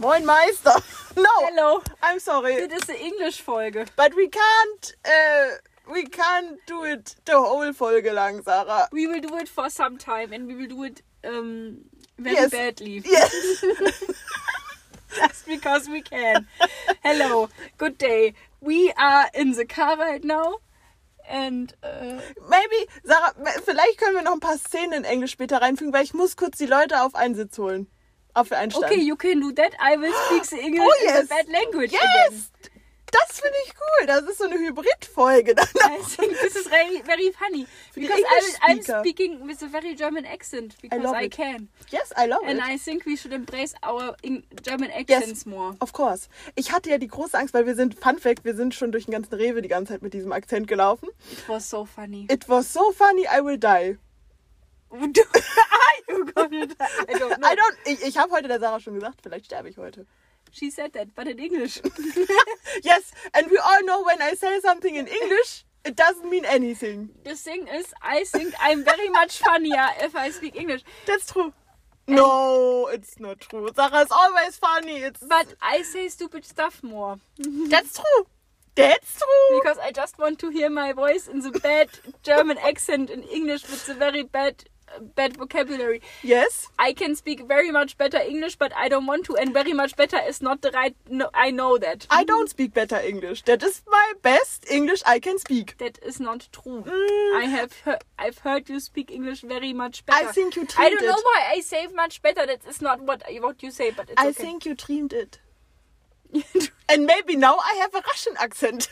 Moin Meister. No, Hello. I'm sorry, Das ist eine Englisch-Folge. but we can't, uh, we can't do it the whole Folge lang, Sarah. We will do it for some time and we will do it um, very Yes. badly. Yes. Just because we can. Hello. Good day. We are in the car right now. And uh, Maybe, Sarah, vielleicht können wir noch ein paar Szenen in Englisch später reinfügen, weil ich muss kurz die Leute auf einen Sitz holen. Einen Stand. okay, you can do that. I will speak the English Oh, in yes. a bad language again. Yes! Das finde ich cool. Das ist so eine Hybrid-Folge. I this is very, very funny because I I'm speaking with a very German accent because I, it. can, Yes, I love and it. I think we should embrace our in German accents more. Of course. Ich hatte ja die große Angst, weil wir sind, Fun Fact, wir sind schon durch den ganzen Rewe die ganze Zeit mit diesem Akzent gelaufen. It was so funny. It was so funny, I will die. Are you gonna die? I don't know. I don't, ich ich habe heute der Sarah schon gesagt, vielleicht sterbe ich heute. She said that, but in English. Yes, and we all know when I say something in English, it doesn't mean anything. the thing is, I think I'm very much funnier if I speak English. That's true. No, it's not true. Sarah is always funny. It's But I say stupid stuff more. that's true. That's true. Because I just want to hear my voice in the bad German accent in English with the very bad bad vocabulary. Yes. I can speak very much better English, but I don't want to, and very much better is not the right. No, I know that. I don't speak better English. That is my best English I can speak. That is not true. Mm. I have heard, I've heard you speak English very much better. I think you I don't know it. why I say much better. That is not what what you say, but it's I okay. think you dreamed it. And maybe now I have a Russian accent.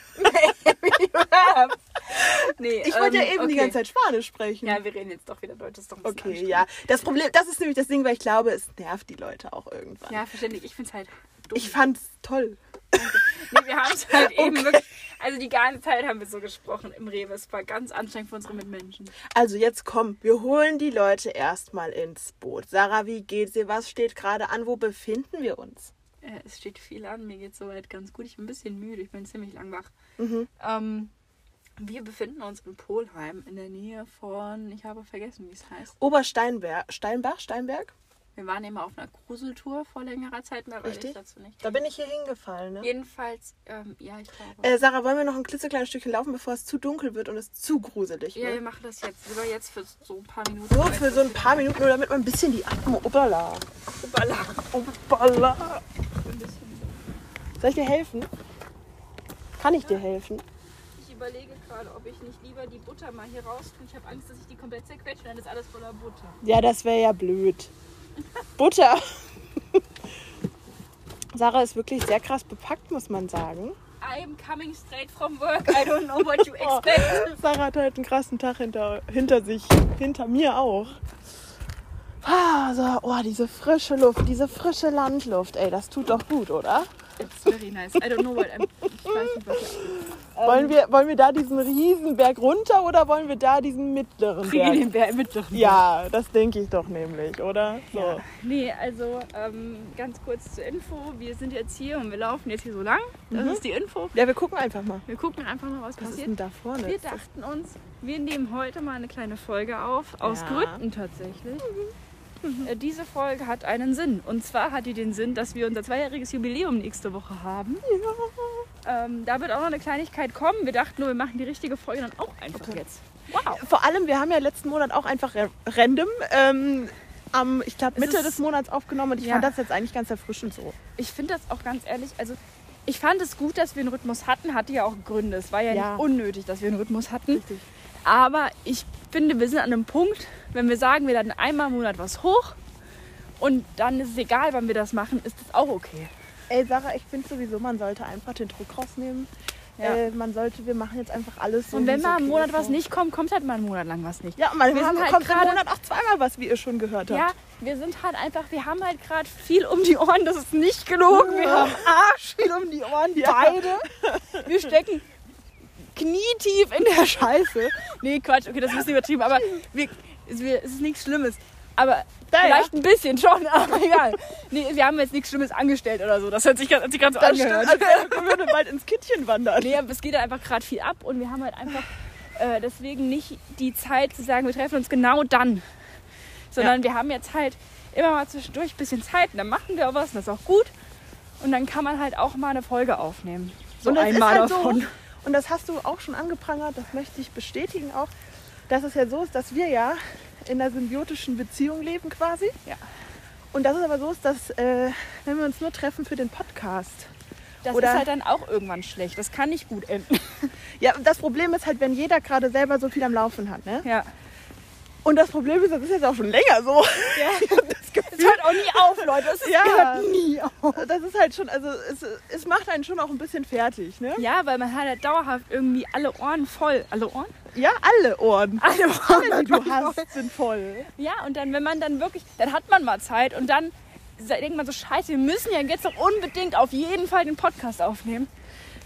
Nee, Ich wollte ja ähm, eben die okay. ganze Zeit Spanisch sprechen. Ja, wir reden jetzt doch wieder Deutsch. Ist doch ein Okay, ja. Das Problem, das ist nämlich das Ding, weil ich glaube, es nervt die Leute auch irgendwann. Ja, verständlich. Ich find's halt dumm. Ich fand's toll. nee, wir haben es halt eben Okay. wirklich. Also die ganze Zeit haben wir so gesprochen im Rewe. Es war ganz anstrengend für unsere Mitmenschen. Also jetzt komm, wir holen die Leute erstmal ins Boot. Sarah, wie geht's dir? Was steht gerade an? Wo befinden wir uns? Äh, es steht viel an. Mir geht's soweit ganz gut. Ich bin ein bisschen müde. Ich bin ziemlich lang wach. Mhm. Ähm, wir befinden uns in Polheim in der Nähe von, ich habe vergessen, wie es heißt. Obersteinberg, Steinbach, Steinberg? Wir waren eben auf einer Gruseltour vor längerer Zeit, mehr weiß ich Richtig. dazu nicht. Da bin ich hier hingefallen, ne? Jedenfalls, ähm, ja, ich glaube. Äh, Sarah, wollen wir noch ein klitzekleines Stückchen laufen, bevor es zu dunkel wird und es zu gruselig ja, wir wird? machen das jetzt. Lieber jetzt für so ein paar Minuten. Nur für so ein paar Minuten, nur damit man ein bisschen die Atmung... Obala. Obala. Obala. Soll ich dir helfen? Kann ich dir helfen? Ich überlege gerade, ob ich nicht lieber die Butter mal hier raus tue. Ich habe Angst, dass ich die komplett zerquetsche und dann ist alles voller Butter. Ja, das wäre ja blöd. Butter. Sarah ist wirklich sehr krass bepackt, muss man sagen. I'm coming straight from work. I don't know what you expect. Sarah hat heute einen krassen Tag hinter, hinter sich, hinter mir auch. Ah, so, oh, diese frische Luft, diese frische Landluft, ey, das tut doch gut, oder? It's very nice. I don't know what I'm. Ich weiß nicht, was ich. Wollen, wir, wollen wir da diesen riesen Berg runter oder wollen wir da diesen mittleren Kriege den Berg? Mittleren. Ja, das denke ich doch nämlich, oder? So. Ja. Nee, also ähm, ganz kurz zur Info. Wir sind jetzt hier und wir laufen jetzt hier so lang. Das ist die Info. Ja, wir gucken einfach mal. Wir gucken einfach mal, was, Was ist passiert. denn da vorne? Wir dachten uns, wir nehmen heute mal eine kleine Folge auf. Aus Ja. Gründen tatsächlich. Äh, Diese Folge hat einen Sinn. Und zwar hat die den Sinn, dass wir unser zweijähriges Jubiläum nächste Woche haben. Ähm, da wird auch noch eine Kleinigkeit kommen. Wir dachten nur, wir machen die richtige Folge dann auch einfach jetzt. Wow. Vor allem, wir haben ja letzten Monat auch einfach ra- random ähm, am, ich glaube, Mitte des Monats aufgenommen und ich Ja. fand das jetzt eigentlich ganz erfrischend so. Ich finde das auch ganz ehrlich, also ich fand es gut, dass wir einen Rhythmus hatten, hatte ja auch Gründe. Es war ja, Ja. nicht unnötig, dass wir einen Rhythmus hatten. Richtig. Aber ich finde, wir sind an einem Punkt, wenn wir sagen, wir laden einmal im Monat was hoch und dann ist es egal, wann wir das machen, ist das auch okay. Ey, Sarah, ich finde sowieso, man sollte einfach den Druck rausnehmen. Ja. Äh, man sollte, wir machen jetzt einfach alles so. Und wenn mal okay im Monat was nicht kommt, kommt halt mal einen Monat lang was nicht. Ja, man Wir haben, halt kommt im gerade- Monat auch zweimal was, wie ihr schon gehört habt. Ja, wir sind halt einfach, wir haben halt gerade viel um die Ohren, das ist nicht gelogen. Wir haben Arsch viel um die Ohren, Ja. beide. Wir stecken knietief in der Scheiße. Nee, Quatsch, okay, das ist ein bisschen übertrieben, aber wir, es, ist nichts Schlimmes. Aber Ja, vielleicht ein bisschen schon, aber egal. Nee, wir haben jetzt nichts Schlimmes angestellt oder so. Das hat sich, hat sich gerade so Das stimmt, angehört. also, wir würden bald ins Kittchen wandern. Nee, aber es geht halt einfach gerade viel ab und wir haben halt einfach äh, deswegen nicht die Zeit zu sagen, wir treffen uns genau dann. Sondern wir haben jetzt halt immer mal zwischendurch ein bisschen Zeit und dann machen wir auch was und das ist auch gut. Und dann kann man halt auch mal eine Folge aufnehmen. So und einmal halt davon. So, und das hast du auch schon angeprangert, das möchte ich bestätigen auch, dass es ja so ist, dass wir ja in einer symbiotischen Beziehung leben quasi. Ja. Und dass es aber so ist, dass äh, wenn wir uns nur treffen für den Podcast. Das Oder- ist halt dann auch irgendwann schlecht. Das kann nicht gut enden. Ja, das Problem ist halt, wenn jeder gerade selber so viel am Laufen hat. Ne? Ja. Und das Problem ist, das ist jetzt auch schon länger so. ja. Das Gefühl, Es hört auch nie auf, Leute. Es Ja. hört nie auf. das ist halt schon, also es, es macht einen schon auch ein bisschen fertig. Ne? Ja, weil man hat halt dauerhaft irgendwie alle Ohren voll. Alle Ohren? Ja, alle Ohren. Alle Alle, die du voll. hast, sind voll. Ja, und dann, wenn man dann wirklich, dann hat man mal Zeit und dann denkt man so, scheiße, wir müssen ja jetzt doch unbedingt auf jeden Fall den Podcast aufnehmen.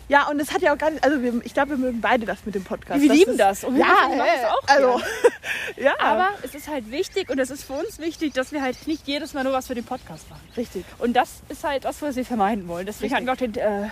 Ja, und es hat ja auch gar nicht, also wir, ich glaube, wir mögen beide das mit dem Podcast. Wir Das lieben ist, das. Und wir ja, machen das auch also, ja, Aber es ist halt wichtig und es ist für uns wichtig, dass wir halt nicht jedes Mal nur was für den Podcast machen. richtig. Und das ist halt das, was wir vermeiden wollen. Deswegen Richtig. hatten wir auch den äh,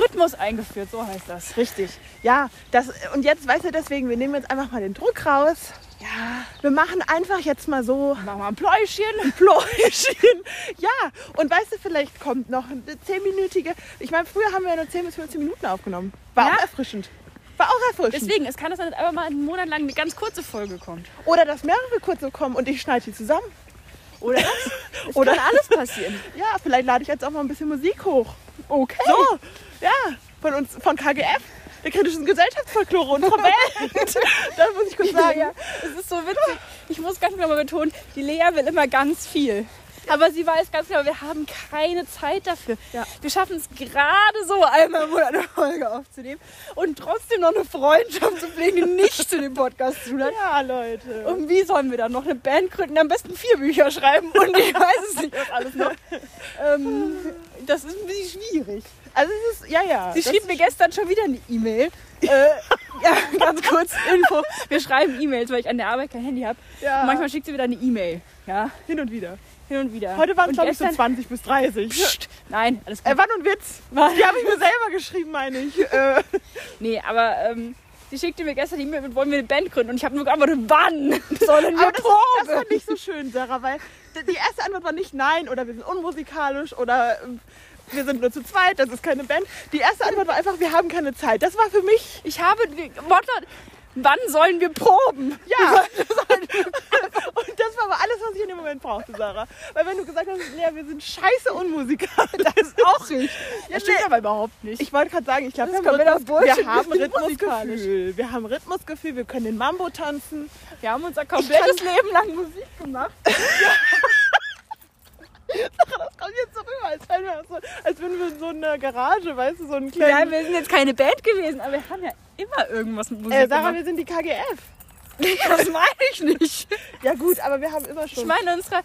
Rhythmus eingeführt, so heißt das. Richtig. Ja, das, und jetzt, weißt du, deswegen, wir nehmen jetzt einfach mal den Druck raus. Ja, Wir machen einfach jetzt mal so machen wir ein Pläuschen. ein Pläuschen. Ja, und weißt du, vielleicht kommt noch eine zehnminütige. Ich meine, früher haben wir ja nur 10 bis 15 Minuten aufgenommen. War Ja. auch erfrischend. War auch erfrischend. Deswegen, es kann dass einfach mal einen Monat lang eine ganz kurze Folge kommt. Oder dass mehrere kurze kommen und ich schneide die zusammen. Oder das? Oder- kann alles passieren. Ja, vielleicht lade ich jetzt auch mal ein bisschen Musik hoch. Okay. So, ja, von uns, von KGF, der kritischen Gesellschaftsfolklore unserer Welt. das muss ich kurz sagen. Ja, es ist so witzig. Ich muss ganz genau mal betonen, die Lea will immer ganz viel. Aber sie weiß ganz genau, wir haben keine Zeit dafür. Ja. Wir schaffen es gerade so, einmal im Monat eine Folge aufzunehmen und trotzdem noch eine Freundschaft zu pflegen, die nicht zu dem Podcast zu hat. Ja, Leute. Und wie sollen wir dann noch eine Band gründen? Am besten vier Bücher schreiben und ich weiß es nicht, was alles noch. Ähm, das ist ein bisschen schwierig. Also es ist, ja, ja. Sie schrieb mir gestern schon wieder eine E-Mail. äh, ja, ganz kurz Info. Wir schreiben E-Mails, weil ich an der Arbeit kein Handy habe. Ja. Und manchmal schickt sie wieder eine E-Mail. Ja, hin und wieder. Hin und wieder. Heute waren es, glaube ich, so gestern- 20 bis 30. Psst, nein, alles gut. Äh, war nur ein Witz. War- Die habe ich mir selber geschrieben, meine ich. Äh, Nee, aber ähm, sie schickte mir gestern die E-Mail mit, wollen wir eine Band gründen? Und ich habe nur geantwortet, wann sollen wir aber das, das proben? war nicht so schön, Sarah, weil die erste Antwort war nicht nein oder wir sind unmusikalisch oder ähm, wir sind nur zu zweit, das ist keine Band. Die erste Antwort war einfach, wir haben keine Zeit. Das war für mich, Ich habe Motto, wann sollen wir proben? ja. Und das war aber alles, was ich in dem Moment brauchte, Sarah. Weil wenn du gesagt hast, Lea, wir sind scheiße unmusikalisch, das ist auch richtig. Das stimmt aber überhaupt nicht. Ich wollte gerade sagen, ich glaube, wir, wir haben Rhythmusgefühl. Wir haben Rhythmusgefühl, wir können den Mambo tanzen. Wir haben unser komplettes Leben lang Musik gemacht. Das kommt jetzt so rüber, als, wären wir so, als wenn wir in so einer Garage, weißt du, so einen Ja, kleinen... wir sind jetzt keine Band gewesen, aber wir haben ja immer irgendwas mit Musik äh, Sarah, gemacht. wir sind die KGF. Das meine ich nicht. Ja gut, aber wir haben immer schon... Ich meine, unsere.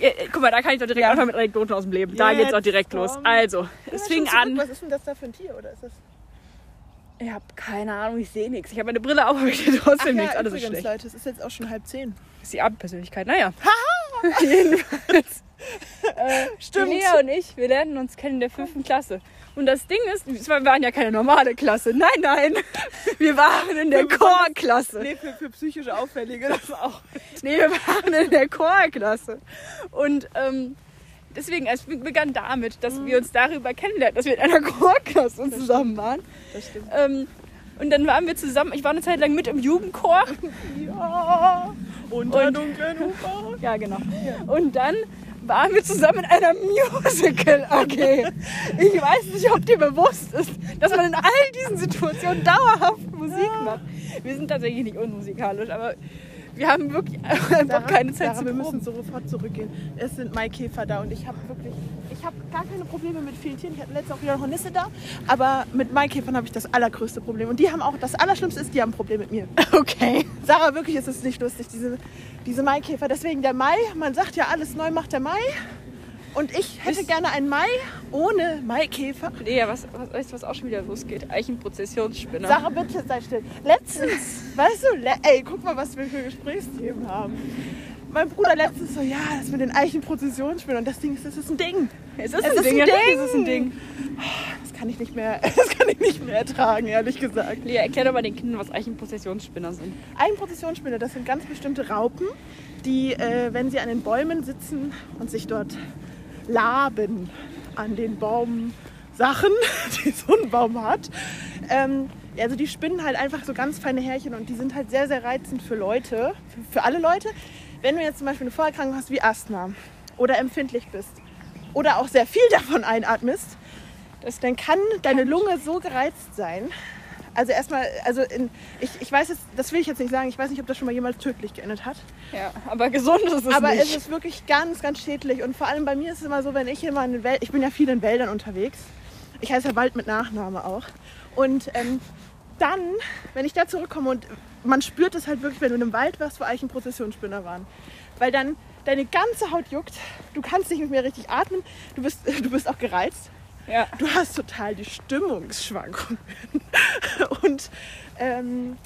Äh, äh, guck mal, da kann ich doch direkt Ja. anfangen mit Anekdoten aus dem Leben. Da Jetzt geht's auch direkt los. komm. Also, Gehen wir es fing an. Was ist denn das da für ein Tier? Oder ist das... Ich habe keine Ahnung, ich sehe nichts. Ich habe meine Brille auf, aber ich sehe trotzdem nichts. Alles ist übrigens, schlecht. Leute, es ist jetzt auch schon halb zehn. Das ist die Abendpersönlichkeit. Naja. Jedenfalls. äh, Stimmt. Lea und ich, wir lernen uns kennen in der fünften Klasse. Und das Ding ist, wir waren ja keine normale Klasse. Nein, nein. Wir waren in der Chorklasse. Nee, für, für psychische Auffällige, das auch. Nee, wir waren in der Chorklasse. Und ähm, deswegen, es begann damit, dass wir uns darüber kennenlernen, dass wir in einer Chorklasse zusammen waren. Das stimmt. Ähm, und dann waren wir zusammen, ich war eine Zeit lang mit im Jugendchor. Ja, unter Und- dunklen Ufern. Ja, genau. Und dann waren wir zusammen in einer Musical AG. Ich weiß nicht, ob dir bewusst ist, dass man in all diesen Situationen dauerhaft Musik macht. Wir sind tatsächlich nicht unmusikalisch, aber wir haben wirklich einfach Sarah, keine Zeit Sarah, zu wir proben. müssen sofort zurückgehen. Es sind Maikäfer da und ich habe wirklich, ich habe gar keine Probleme mit vielen Tieren. Ich hatte letztens auch wieder eine Nisse da, aber mit Maikäfern habe ich das allergrößte Problem. Und die haben auch, das Allerschlimmste ist, die haben ein Problem mit mir. Okay. Sarah, wirklich ist es nicht lustig, diese, diese Maikäfer. Deswegen der Mai, man sagt ja, alles neu macht der Mai. Und ich hätte Wisst- gerne einen Mai ohne Maikäfer. Nee, was, was, weißt du, was auch schon wieder losgeht? Eichenprozessionsspinner. Sarah, bitte sei still. Letztens, weißt du, le ey, guck mal, was wir für Gesprächsthemen haben. Mein Bruder letztens so, ja, das mit den Eichenprozessionsspinnen. Und das Ding ist, das ist ein Ding. es ist Es ein ist Ding, ein Ding. ist es ein Ding. Das kann ich nicht mehr, das kann ich nicht mehr ertragen, ehrlich gesagt. Lea, erklär doch mal den Kindern, was Eichenprozessionsspinner sind. Eichenprozessionsspinne, das sind ganz bestimmte Raupen, die, äh, wenn sie an den Bäumen sitzen und sich dort Laben an den Baumsachen, die so ein Baum hat. Ähm, also die spinnen halt einfach so ganz feine Härchen und die sind halt sehr, sehr reizend für Leute, für, für alle Leute. Wenn du jetzt zum Beispiel eine Vorerkrankung hast wie Asthma oder empfindlich bist oder auch sehr viel davon einatmest, das, dann kann deine Lunge so gereizt sein. Also erstmal, also in, ich, ich weiß jetzt, das will ich jetzt nicht sagen, ich weiß nicht, ob das schon mal jemals tödlich geendet hat. Ja, aber gesund ist es Aber nicht. es ist wirklich ganz, ganz schädlich. Und vor allem bei mir ist es immer so, wenn ich immer in den Wäldern, ich bin ja viel in Wäldern unterwegs. Ich heiße ja Wald mit Nachname auch. Und ähm, dann, wenn ich da zurückkomme und man spürt es halt wirklich, wenn du in einem Wald warst, wo eigentlich ein Prozessionsspinner waren. Weil dann deine ganze Haut juckt, du kannst nicht mehr richtig atmen, du bist, du bist auch gereizt. ja. Du hast total die Stimmungsschwankungen. Und ähm,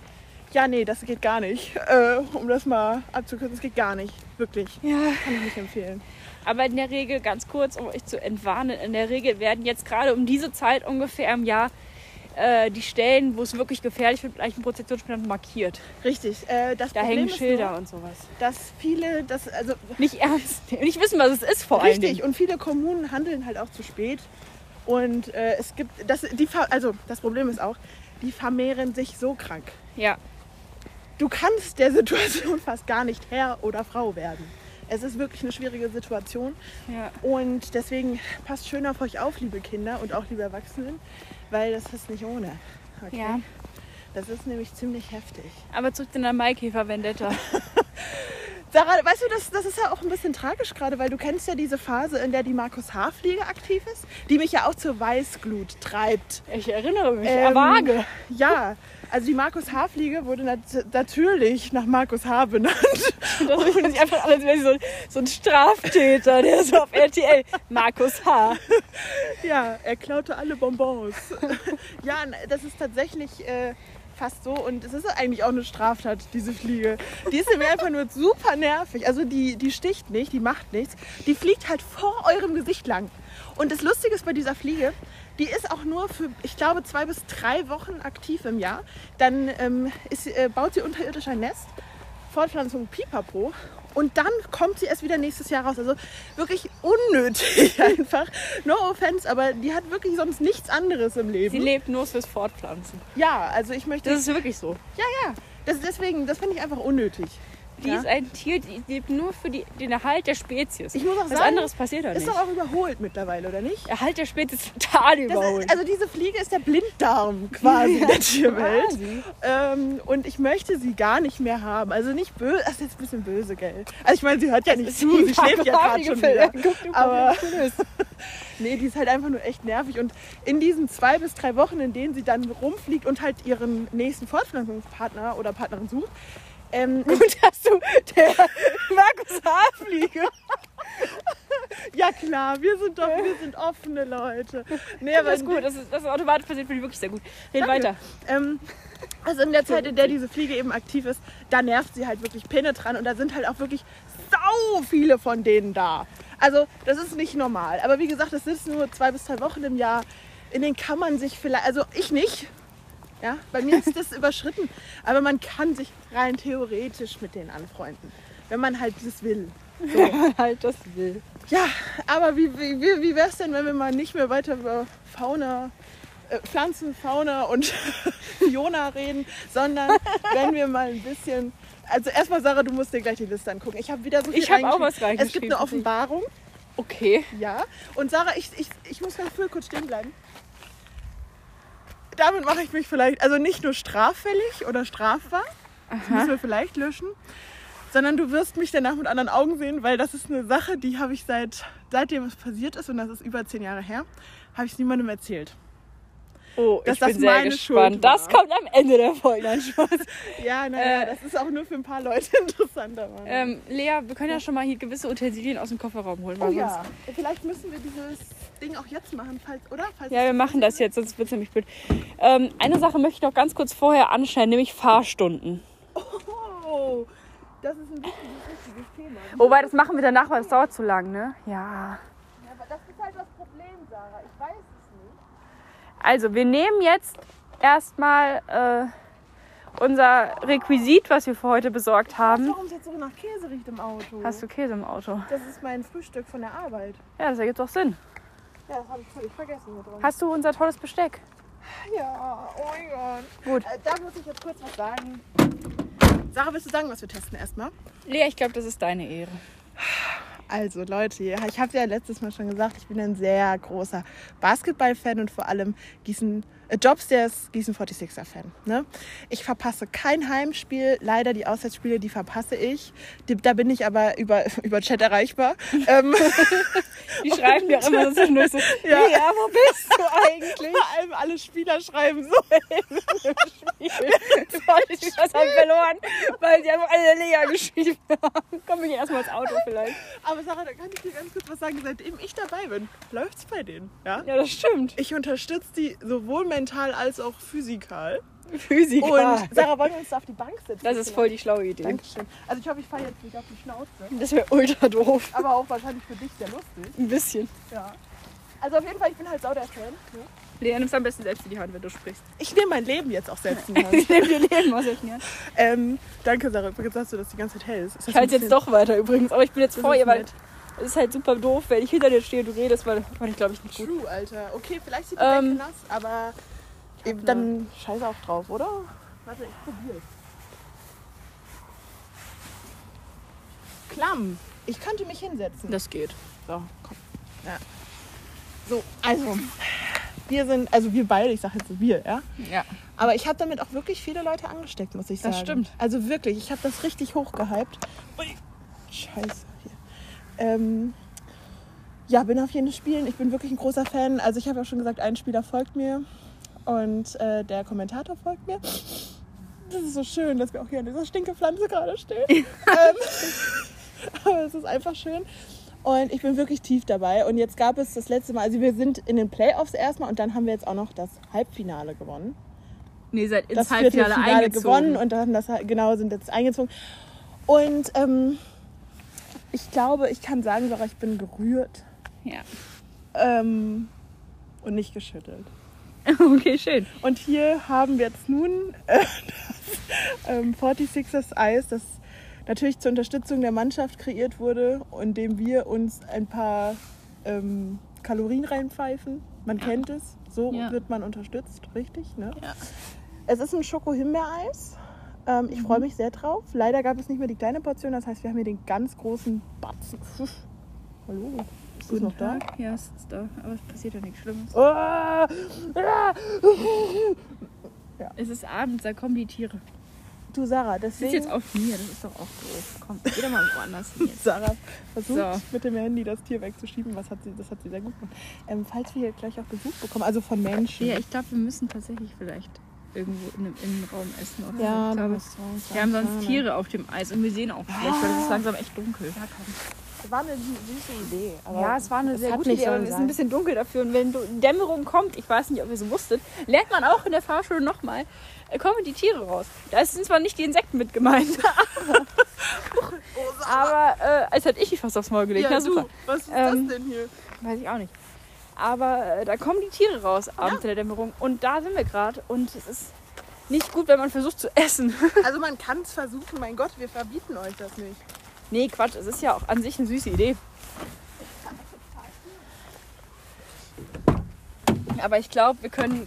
ja, nee, das geht gar nicht. Äh, um das mal abzukürzen, das geht gar nicht. Wirklich. ja. Kann ich nicht empfehlen. Aber in der Regel, ganz kurz, um euch zu entwarnen, in der Regel werden jetzt gerade um diese Zeit ungefähr im Jahr äh, die Stellen, wo es wirklich gefährlich wird, mit leichten Prozessionsspinnern markiert. Richtig. Äh, das Da Problem hängen ist Schilder Nur, und sowas. dass viele, das, also Nicht ernst. nehmen. Nicht wissen, was es ist vor allen richtig, und viele Kommunen handeln halt auch zu spät. Und äh, es gibt, das, die, also das Problem ist auch, die vermehren sich so krank. Ja. Du kannst der Situation fast gar nicht Herr oder Frau werden. Es ist wirklich eine schwierige Situation. ja. Und deswegen passt schön auf euch auf, liebe Kinder und auch liebe Erwachsenen, weil das ist nicht ohne. Okay? Ja. Das ist nämlich ziemlich heftig. Aber zurück zu der Maikäfer-Vendetta. Sarah, weißt du, das, das ist ja auch ein bisschen tragisch gerade, weil du kennst ja diese Phase, in der die Markus H-Fliege aktiv ist, die mich ja auch zur Weißglut treibt. Ich erinnere mich. Ähm, vage. Ja, also die Markus H-Fliege wurde nat natürlich nach Markus H. benannt. Das fühlt sich einfach wäre sie so, so ein Straftäter, der so auf RTL. Markus H. Ja, er klaute alle Bonbons. ja, das ist tatsächlich äh, fast so und es ist eigentlich auch eine Straftat, diese Fliege. Die ist mir einfach nur super nervig. Also die, die sticht nicht, die macht nichts. Die fliegt halt vor eurem Gesicht lang. Und das Lustige ist bei dieser Fliege, die ist auch nur für, ich glaube, zwei bis drei Wochen aktiv im Jahr. Dann ähm, ist, äh, baut sie unterirdisch ein Nest, Fortpflanzung pipapo. Und dann kommt sie erst wieder nächstes Jahr raus. Also wirklich unnötig einfach. No offense, aber die hat wirklich sonst nichts anderes im Sie Leben. lebt nur fürs Fortpflanzen. Ja, also ich möchte. Das ist wirklich so. ja, ja. Das, deswegen, das finde ich einfach unnötig. Die Ja? ist ein Tier, die lebt nur für die, den Erhalt der Spezies. Ich muss auch Was sagen, anderes passiert Ist nicht. doch auch überholt mittlerweile, oder nicht? Erhalt der Spezies ist total überholt. ist, also diese Fliege ist der Blinddarm quasi der Tierwelt. Ähm, und ich möchte sie gar nicht mehr haben. Also nicht böse, das ist jetzt ein bisschen böse, gell? Also ich meine, sie hört ja nicht zu, sie schläft ja gerade schon wieder. Aber nee, die ist halt einfach nur echt nervig. Und in diesen zwei bis drei Wochen, in denen sie dann rumfliegt und halt ihren nächsten Fortpflanzungspartner oder Partnerin sucht, ähm, Gut, dass du der Markus H-Fliege. ja klar, wir sind doch, wir sind offene Leute. Nee, aber Das ist gut, das ist, das ist automatisch passiert, finde ich wirklich sehr gut. Red Danke. weiter. Ähm, also in der Zeit, in der diese Fliege eben aktiv ist, da nervt sie halt wirklich penetrant und da sind halt auch wirklich sau viele von denen da. Also das ist nicht normal. Aber wie gesagt, das sind nur zwei bis drei Wochen im Jahr. In denen kann man sich vielleicht, also ich nicht. Ja, bei mir ist das überschritten. Aber man kann sich rein theoretisch mit denen anfreunden, wenn man halt das will. halt das will. Ja, aber wie, wie, wie, wäre es denn, wenn wir mal nicht mehr weiter über Fauna, äh, Pflanzen, Fauna und Fiona reden, sondern wenn wir mal ein bisschen. Also erstmal, Sarah, du musst dir gleich die Liste angucken. Ich habe wieder so viel Ich habe auch reingeschrieben. was Es gibt reingeschrieben. eine Offenbarung, Okay. ja. Und Sarah, ich, ich, ich muss ganz früh kurz stehen bleiben. Damit mache ich mich vielleicht, also nicht nur straffällig oder strafbar, das müssen wir vielleicht löschen, sondern du wirst mich danach mit anderen Augen sehen, weil das ist eine Sache, die habe ich seit, seitdem es passiert ist, und das ist über zehn Jahre her, habe ich es niemandem erzählt. Oh, ich das bin sehr meine gespannt. Das kommt am Ende der Folge. Nein, Spaß. Ja, naja, Äh. das ist auch nur für ein paar Leute interessanter. Ähm, Lea, wir können ja schon mal hier gewisse Utensilien aus dem Kofferraum holen. oh ja, vielleicht müssen wir dieses Ding auch jetzt machen, falls, oder? Falls Ja, wir machen das jetzt, sonst wird es nämlich blöd. Ähm, eine Sache möchte ich noch ganz kurz vorher anschneiden, nämlich Fahrstunden. Oh, das ist ein wichtiges, wichtiges Thema. Wobei, das machen wir danach, weil es dauert zu lang, ne? Ja. Ja, aber das ist halt das Problem, Sarah. Ich weiß es nicht. Also, wir nehmen jetzt erstmal äh, unser Requisit, was wir für heute besorgt haben. Warum es jetzt so nach Käse riecht im Auto? Hast du Käse im Auto? Das ist mein Frühstück von der Arbeit. Ja, das ergibt doch Sinn. Ja, das habe ich völlig vergessen hier drin. Hast du unser tolles Besteck? Ja, oh mein Gott. Gut. Äh, da muss ich jetzt kurz was sagen. Sarah, willst du sagen, was wir testen erstmal? Lea, ich glaube, das ist deine Ehre. Also Leute, ich habe ja letztes Mal schon gesagt, ich bin ein sehr großer Basketball-Fan und vor allem Gießen, Jobs, der ist Gießen 46er-Fan. Ne? Ich verpasse kein Heimspiel, leider die Auswärtsspiele, die verpasse ich. Die, da bin ich aber über, über Chat erreichbar. ähm, Die schreiben ja immer so zwischendurch so, Ja. Lea, wo bist du eigentlich? vor allem alle Spieler schreiben so. Ich was haben verloren, weil sie einfach alle Lea geschrieben haben. Komm ich erstmal ins Auto vielleicht. Aber Sarah, da kann ich dir ganz kurz was sagen. Seitdem ich dabei bin, läuft's bei denen. Ja? Ja, das stimmt. Ich unterstütze die sowohl mental als auch physikal. Physiker. Und Sarah, wollen wir uns da auf die Bank sitzen? das ist voll die schlaue Idee. Dankeschön. Also ich hoffe, ich falle jetzt nicht auf die Schnauze. Das wäre ultra doof. Aber auch wahrscheinlich für dich sehr lustig. Ein bisschen. Ja. Also auf jeden Fall, ich bin halt sau der Fan. Ne? Lea, nimmst am besten selbst in die Hand, wenn du sprichst. Ich nehme mein Leben jetzt auch selbst in die Hand. Ich nehme dir Leben aus der Hand. ähm, danke, Sarah. Übrigens hast du das die ganze Zeit hältst. Ist Ich halte jetzt doch weiter übrigens, aber ich bin jetzt Das vor ihr, weil es ist halt super doof, wenn ich hinter dir stehe und du redest, weil das fand ich glaube ich nicht gut. True, Alter. Okay, vielleicht sieht die Ähm, nass, aber eben, dann scheiße auch drauf, oder? Warte, ich probier's. Klamm. Ich könnte mich hinsetzen. Das geht. So, komm. Ja. So, also, wir sind, also wir beide, ich sage jetzt so wir, ja. Ja. Aber ich habe damit auch wirklich viele Leute angesteckt, muss ich sagen. Das stimmt. Also wirklich, ich habe das richtig hochgehypt. Scheiße. Hier. Ähm, ja, bin auf jeden Spielen. Ich bin wirklich ein großer Fan. Also ich habe ja schon gesagt, ein Spieler folgt mir und äh, der Kommentator folgt mir. Das ist so schön, dass wir auch hier an dieser Stinkepflanze gerade stehen. ähm, aber es ist einfach schön. Und ich bin wirklich tief dabei. Und jetzt gab es das letzte Mal, also wir sind in den Playoffs erstmal und dann haben wir jetzt auch noch das Halbfinale gewonnen Nee, seid ins das Halbfinale Viertelfinale eingezogen. gewonnen und dann das genau sind jetzt eingezogen. Und ähm, ich glaube, ich kann sagen, Sarah, ich bin gerührt Ja. ähm, und nicht geschüttelt. Okay, schön. Und hier haben wir jetzt nun äh, das ähm, 46ers Eis, das natürlich zur Unterstützung der Mannschaft kreiert wurde, indem wir uns ein paar ähm, Kalorien reinpfeifen. Man kennt es, so Ja. wird man unterstützt, richtig? Ne? Ja. Es ist ein Schoko-Himbeereis. Ähm, ich freue mich sehr drauf. Leider gab es nicht mehr die kleine Portion, das heißt, wir haben hier den ganz großen Batzen. Hallo, ist das noch da? Ja, es ist da. Aber es passiert ja nichts Schlimmes. Oh, ah, Es ist abends, da kommen die Tiere. du Sarah, Das ist deswegen... jetzt auf mir, das ist doch auch doof. Komm, geh doch mal woanders hin jetzt. Sarah versucht So. mit dem Handy das Tier wegzuschieben. Was hat sie, das hat sie sehr gut gemacht. Ähm, falls wir hier gleich auch Besuch bekommen, also von Menschen. Ja, ich glaube, wir müssen tatsächlich vielleicht irgendwo in einem Innenraum essen. Oder Ja, so. ich glaube, wir haben sonst. Tiere auf dem Eis und wir sehen auch schlecht, weil es ist langsam echt dunkel. Das war eine süße Idee. Ja, es war eine es sehr gute Idee, aber es ist ein bisschen dunkel dafür. Und wenn du- Dämmerung kommt, ich weiß nicht, ob ihr so wusstet, lernt man auch in der Fahrschule nochmal, äh, kommen die Tiere raus. Da sind zwar nicht die Insekten mit gemeint, aber äh, als hätte ich die fast aufs Maul gelegt. Ja, Na super. du, was ist Ähm, das denn hier? Weiß ich auch nicht. Aber äh, da kommen die Tiere raus abends in der Dämmerung. Und da sind wir gerade. Und es ist nicht gut, wenn man versucht zu essen. Also man kann es versuchen, mein Gott, wir verbieten euch das nicht. Nee, Quatsch. Es ist ja auch an sich eine süße Idee. Aber ich glaube, wir können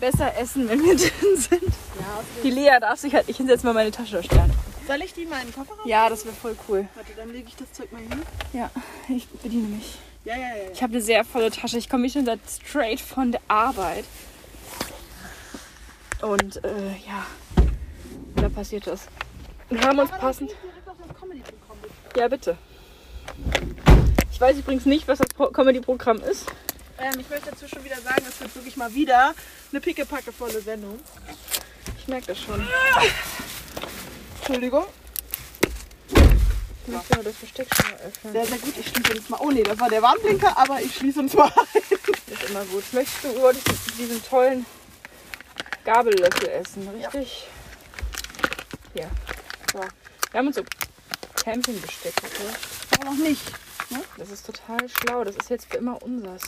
besser essen, wenn wir drin sind. Ja, Die Lea darf sich halt nicht hinsetzen, weil meine Tasche da steht. Soll ich die mal in den Kofferraum? Ja, das wäre voll cool. Warte, dann lege ich das Zeug mal hin. Ja, ich bediene mich. Ja, ja, ja. Ich habe eine sehr volle Tasche. Ich komme schon seit straight von der Arbeit. Und äh, ja, da passiert das. Wir haben uns passend. Comedy-Programm. Ja, bitte. Ich weiß übrigens nicht, was das Pro- Comedy-Programm ist. Ähm, ich möchte dazu schon wieder sagen, es wird wirklich mal wieder eine pickepackevolle Sendung. Ich merke das schon. Entschuldigung. Ich möchte nur das Versteck schon mal öffnen. Sehr, sehr gut. Ich schließe uns mal. Oh nee, das war der Warnblinker, aber ich schließe uns mal ein. Das ist immer gut. Möchtest du über diesen, diesen tollen Gabellöffel essen, richtig? Hier. So. Wir haben uns so Campingbesteck geholt. Aber noch nicht. Das ist total schlau. Das ist jetzt für immer unsers.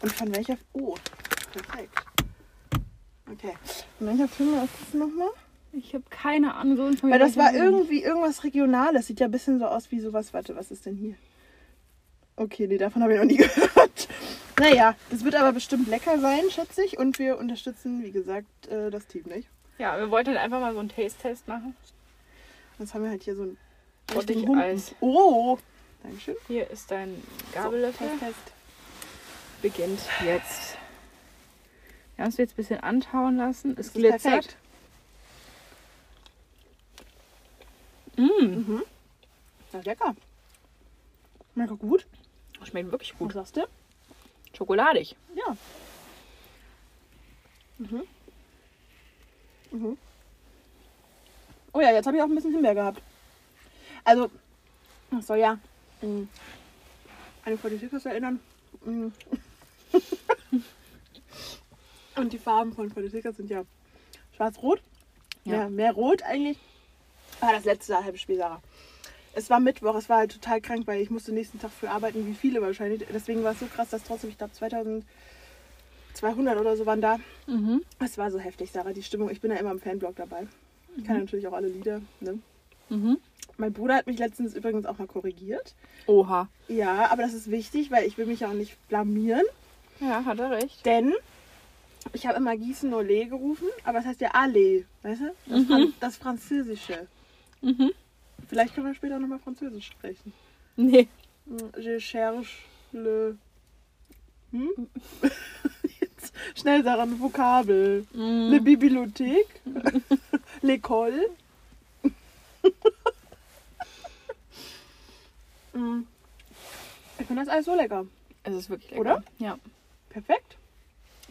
Und von welcher. Oh, perfekt. Okay. Von welcher Firma ist das nochmal? Ich habe keine Ahnung, so Weil das war irgendwie irgendwas Regionales. Sieht ja ein bisschen so aus wie sowas. Warte, was ist denn hier? Okay, nee, davon habe ich noch nie gehört. Naja, das wird aber bestimmt lecker sein, schätze ich. Und wir unterstützen, wie gesagt, äh, das Team nicht. Ja, wir wollten halt einfach mal so einen Taste-Test machen. Jetzt haben wir halt hier so ein Richtigen Humpen. Eis. Oh! Dankeschön. Hier ist dein Gabellöffel. So, fest. Beginnt jetzt. Wir haben es jetzt ein bisschen antauen lassen. Es glitzert. perfekt. Mm. Mhm. Na, lecker. Schmeckt gut. Schmeckt wirklich Was gut. sagst du? Schokoladig. Ja. Mhm. Mhm. Oh ja, jetzt habe ich auch ein bisschen Himbeer gehabt. Also, das soll ja mh, an die Politikus erinnern. Mhm. Und die Farben von Politikers sind ja schwarz-rot. Ja. Ja. mehr rot eigentlich. War das letzte halbe Spiel, Sarah. Es war Mittwoch, es war halt total krank, weil ich musste nächsten Tag früh arbeiten, wie viele wahrscheinlich. Deswegen war es so krass, dass trotzdem, ich glaube 2200 oder so waren da. Mhm. Es war so heftig, Sarah, die Stimmung. Ich bin ja immer im Fanblog dabei. Ich kann natürlich auch alle Lieder. Ne? Mhm. Mein Bruder hat mich letztens übrigens auch mal korrigiert. Oha. Ja, aber das ist wichtig, weil ich will mich ja auch nicht blamieren. Ja, hat er recht. Denn ich habe immer Gießen Ole gerufen, aber es heißt ja Ale, weißt du? Das, Fran das Französische. Mhm. Vielleicht können wir später nochmal Französisch sprechen. Nee. Je cherche le... Hm? Jetzt schnell, Sarah, ein Vokabel. Le Mm. Bibliothèque. L'école. Mm. ich finde das alles so lecker. Es ist wirklich lecker. Oder? Ja. Perfekt.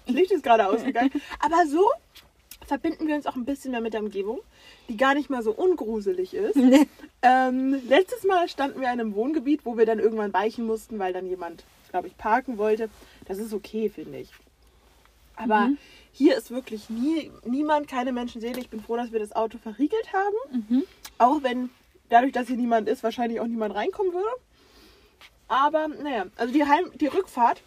Das Licht ist gerade ausgegangen. Aber so verbinden wir uns auch ein bisschen mehr mit der Umgebung, die gar nicht mal so ungruselig ist. Nee. Ähm, letztes Mal standen wir in einem Wohngebiet, wo wir dann irgendwann weichen mussten, weil dann jemand, glaube ich, parken wollte. Das ist okay, finde ich. Aber Mhm. hier ist wirklich nie, niemand, keine Menschenseele. Ich bin froh, dass wir das Auto verriegelt haben. Mhm. Auch wenn dadurch, dass hier niemand ist, wahrscheinlich auch niemand reinkommen würde. Aber naja, also die, Heim die Rückfahrt,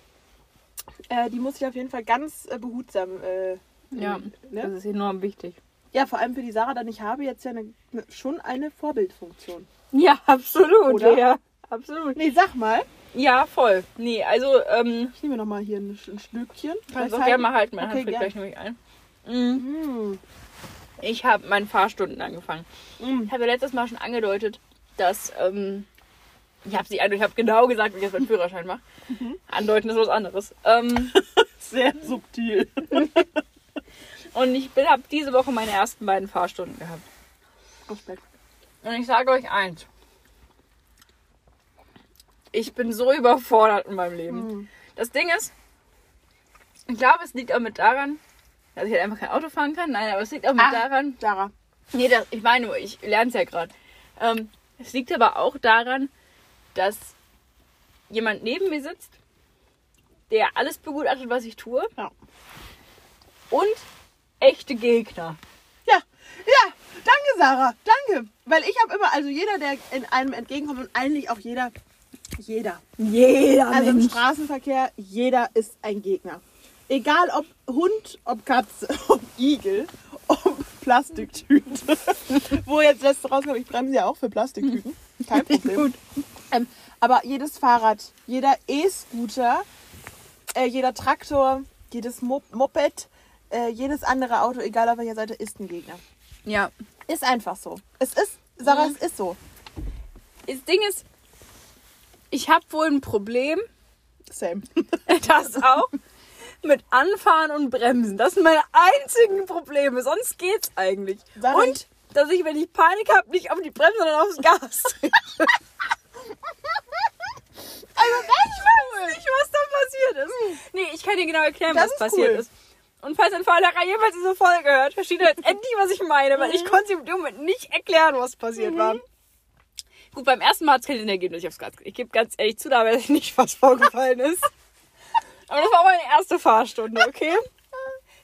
äh, die muss ich auf jeden Fall ganz äh, behutsam. Äh, Ja, ne? das ist enorm wichtig. ja, vor allem für die Sarah, dann ich habe jetzt ja eine, ne, schon eine Vorbildfunktion. Ja, absolut. Oder? Ja, absolut. Nee, sag mal. Ja, voll. Nee, also, ähm, Ich nehme noch mal hier ein, ein Schlückchen. kannst Soll auch gerne mal halten? Meine Okay, Hand fällt gern. gleich nämlich ein. Mhm. Mm. Ich habe meine Fahrstunden angefangen. Mm. Ich habe ja letztes Mal schon angedeutet, dass, ähm, ich habe sie ich habe genau gesagt, wie ich jetzt meinen Führerschein mache. Andeuten ist was anderes. Ähm, Sehr subtil. und ich habe diese Woche meine ersten beiden Fahrstunden gehabt. Respekt. Und ich sage euch eins. Ich bin so überfordert in meinem Leben. Mm. Das Ding ist, ich glaube, es liegt auch mit daran, dass ich halt einfach kein Auto fahren kann. Nein, aber es liegt auch mit Ah. daran. Sarah. Nee, das, ich meine nur, ich lerne es ja gerade. Ähm, es liegt aber auch daran, dass jemand neben mir sitzt, der alles begutachtet, was ich tue. Ja. Und echte Gegner. Ja, ja, danke Sarah, danke. Weil ich habe immer, also jeder, der in einem entgegenkommt und eigentlich auch jeder, jeder. Jeder Also im Straßenverkehr, jeder ist ein Gegner. Egal ob Hund, ob Katze, ob Igel, ob Plastiktüte. Wo jetzt lässt rauskommen, ich bremse ja auch für Plastiktüten. Kein Problem. Ähm, aber jedes Fahrrad, jeder E-Scooter, äh, jeder Traktor, jedes Mo Moped, äh, jedes andere Auto, egal auf welcher Seite, ist ein Gegner. Ja. Ist einfach so. Es ist, Sarah, Mhm. es ist so. Das Ding ist, ich habe wohl ein Problem, Same. das auch, mit Anfahren und Bremsen. Das sind meine einzigen Probleme. Sonst geht's eigentlich. Sarah, Und dass ich, wenn ich Panik habe, nicht auf die Bremse, sondern aufs Gas trete. Also ist cool. nicht, was da passiert ist. Nee, ich kann dir genau erklären, Das was ist passiert cool. ist. Und falls ein Fahrlehrer jemals diese Folge hört, versteht er jetzt endlich, was ich meine, weil ich konnte ihm im Moment nicht erklären, was passiert war. Gut, beim ersten Mal hat es keinen Sinn ergeben, dass ich aufs Gas Ich gebe ganz ehrlich zu, da weiß ich nicht, was vorgefallen ist. Aber das war meine erste Fahrstunde, okay?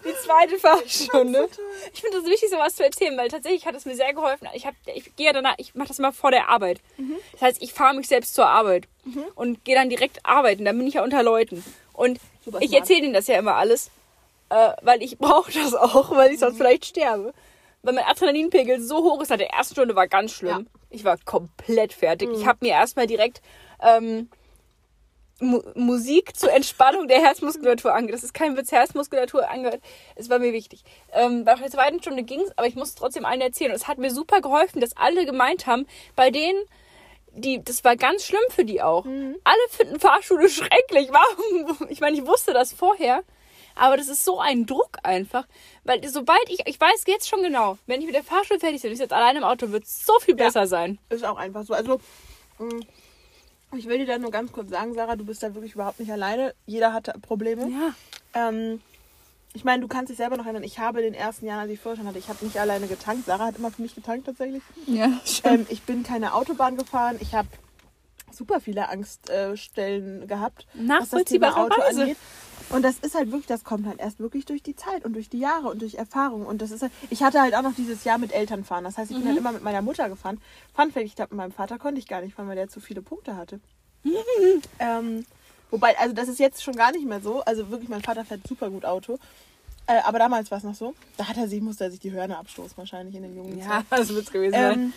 Die zweite Fahrstunde. Ich finde das wichtig, sowas zu erzählen, weil tatsächlich hat es mir sehr geholfen. Ich, hab, ich gehe ja danach, ich mache das immer vor der Arbeit. Das heißt, ich fahre mich selbst zur Arbeit und gehe dann direkt arbeiten. Dann bin ich ja unter Leuten. Und Super ich erzähle ihnen das ja immer alles, äh, weil ich brauche das auch, weil ich sonst vielleicht sterbe. weil mein Adrenalinpegel so hoch ist. Nach der ersten Stunde war ganz schlimm. Ich war komplett fertig. Ich habe mir erstmal direkt ähm, Mu Musik zur Entspannung der Herzmuskulatur angehört. Das ist kein Witz, Herzmuskulatur angehört. Es war mir wichtig. Ähm, bei der zweiten Stunde ging es, aber ich musste trotzdem allen erzählen. Und es hat mir super geholfen, dass alle gemeint haben, bei denen, die, das war ganz schlimm für die auch. Alle finden Fahrschule schrecklich. Warum? Ich meine, ich wusste das vorher. Aber das ist so ein Druck einfach. Weil sobald ich, ich weiß jetzt schon genau, wenn ich mit der Fahrschule fertig bin, ich jetzt alleine im Auto, wird es so viel besser sein. Ist auch einfach so. Also, mh, ich will dir da nur ganz kurz sagen, Sarah, du bist da wirklich überhaupt nicht alleine. Jeder hatte Probleme. Ja. Ähm, ich meine, du kannst dich selber noch erinnern, ich habe den ersten Jahren, als ich Führerschein hatte, ich habe nicht alleine getankt. Sarah hat immer für mich getankt tatsächlich. Ja, Ähm, ich bin keine Autobahn gefahren. Ich habe super viele Angststellen gehabt, was das Thema. Auto angeht. Und das ist halt wirklich, das kommt halt erst wirklich durch die Zeit und durch die Jahre und durch Erfahrung. Und das ist halt, ich hatte halt auch noch dieses Jahr mit Eltern fahren. Das heißt, ich bin halt immer mit meiner Mutter gefahren. Fun Fact, ich glaube, mit meinem Vater konnte ich gar nicht fahren, weil der zu viele Punkte hatte. ähm, wobei, also das ist jetzt schon gar nicht mehr so. Also wirklich, mein Vater fährt super gut Auto. Äh, aber damals war es noch so. Da hat er sich, musste er sich die Hörner abstoßen wahrscheinlich in den jungen Ja, das wird es gewesen sein. ähm,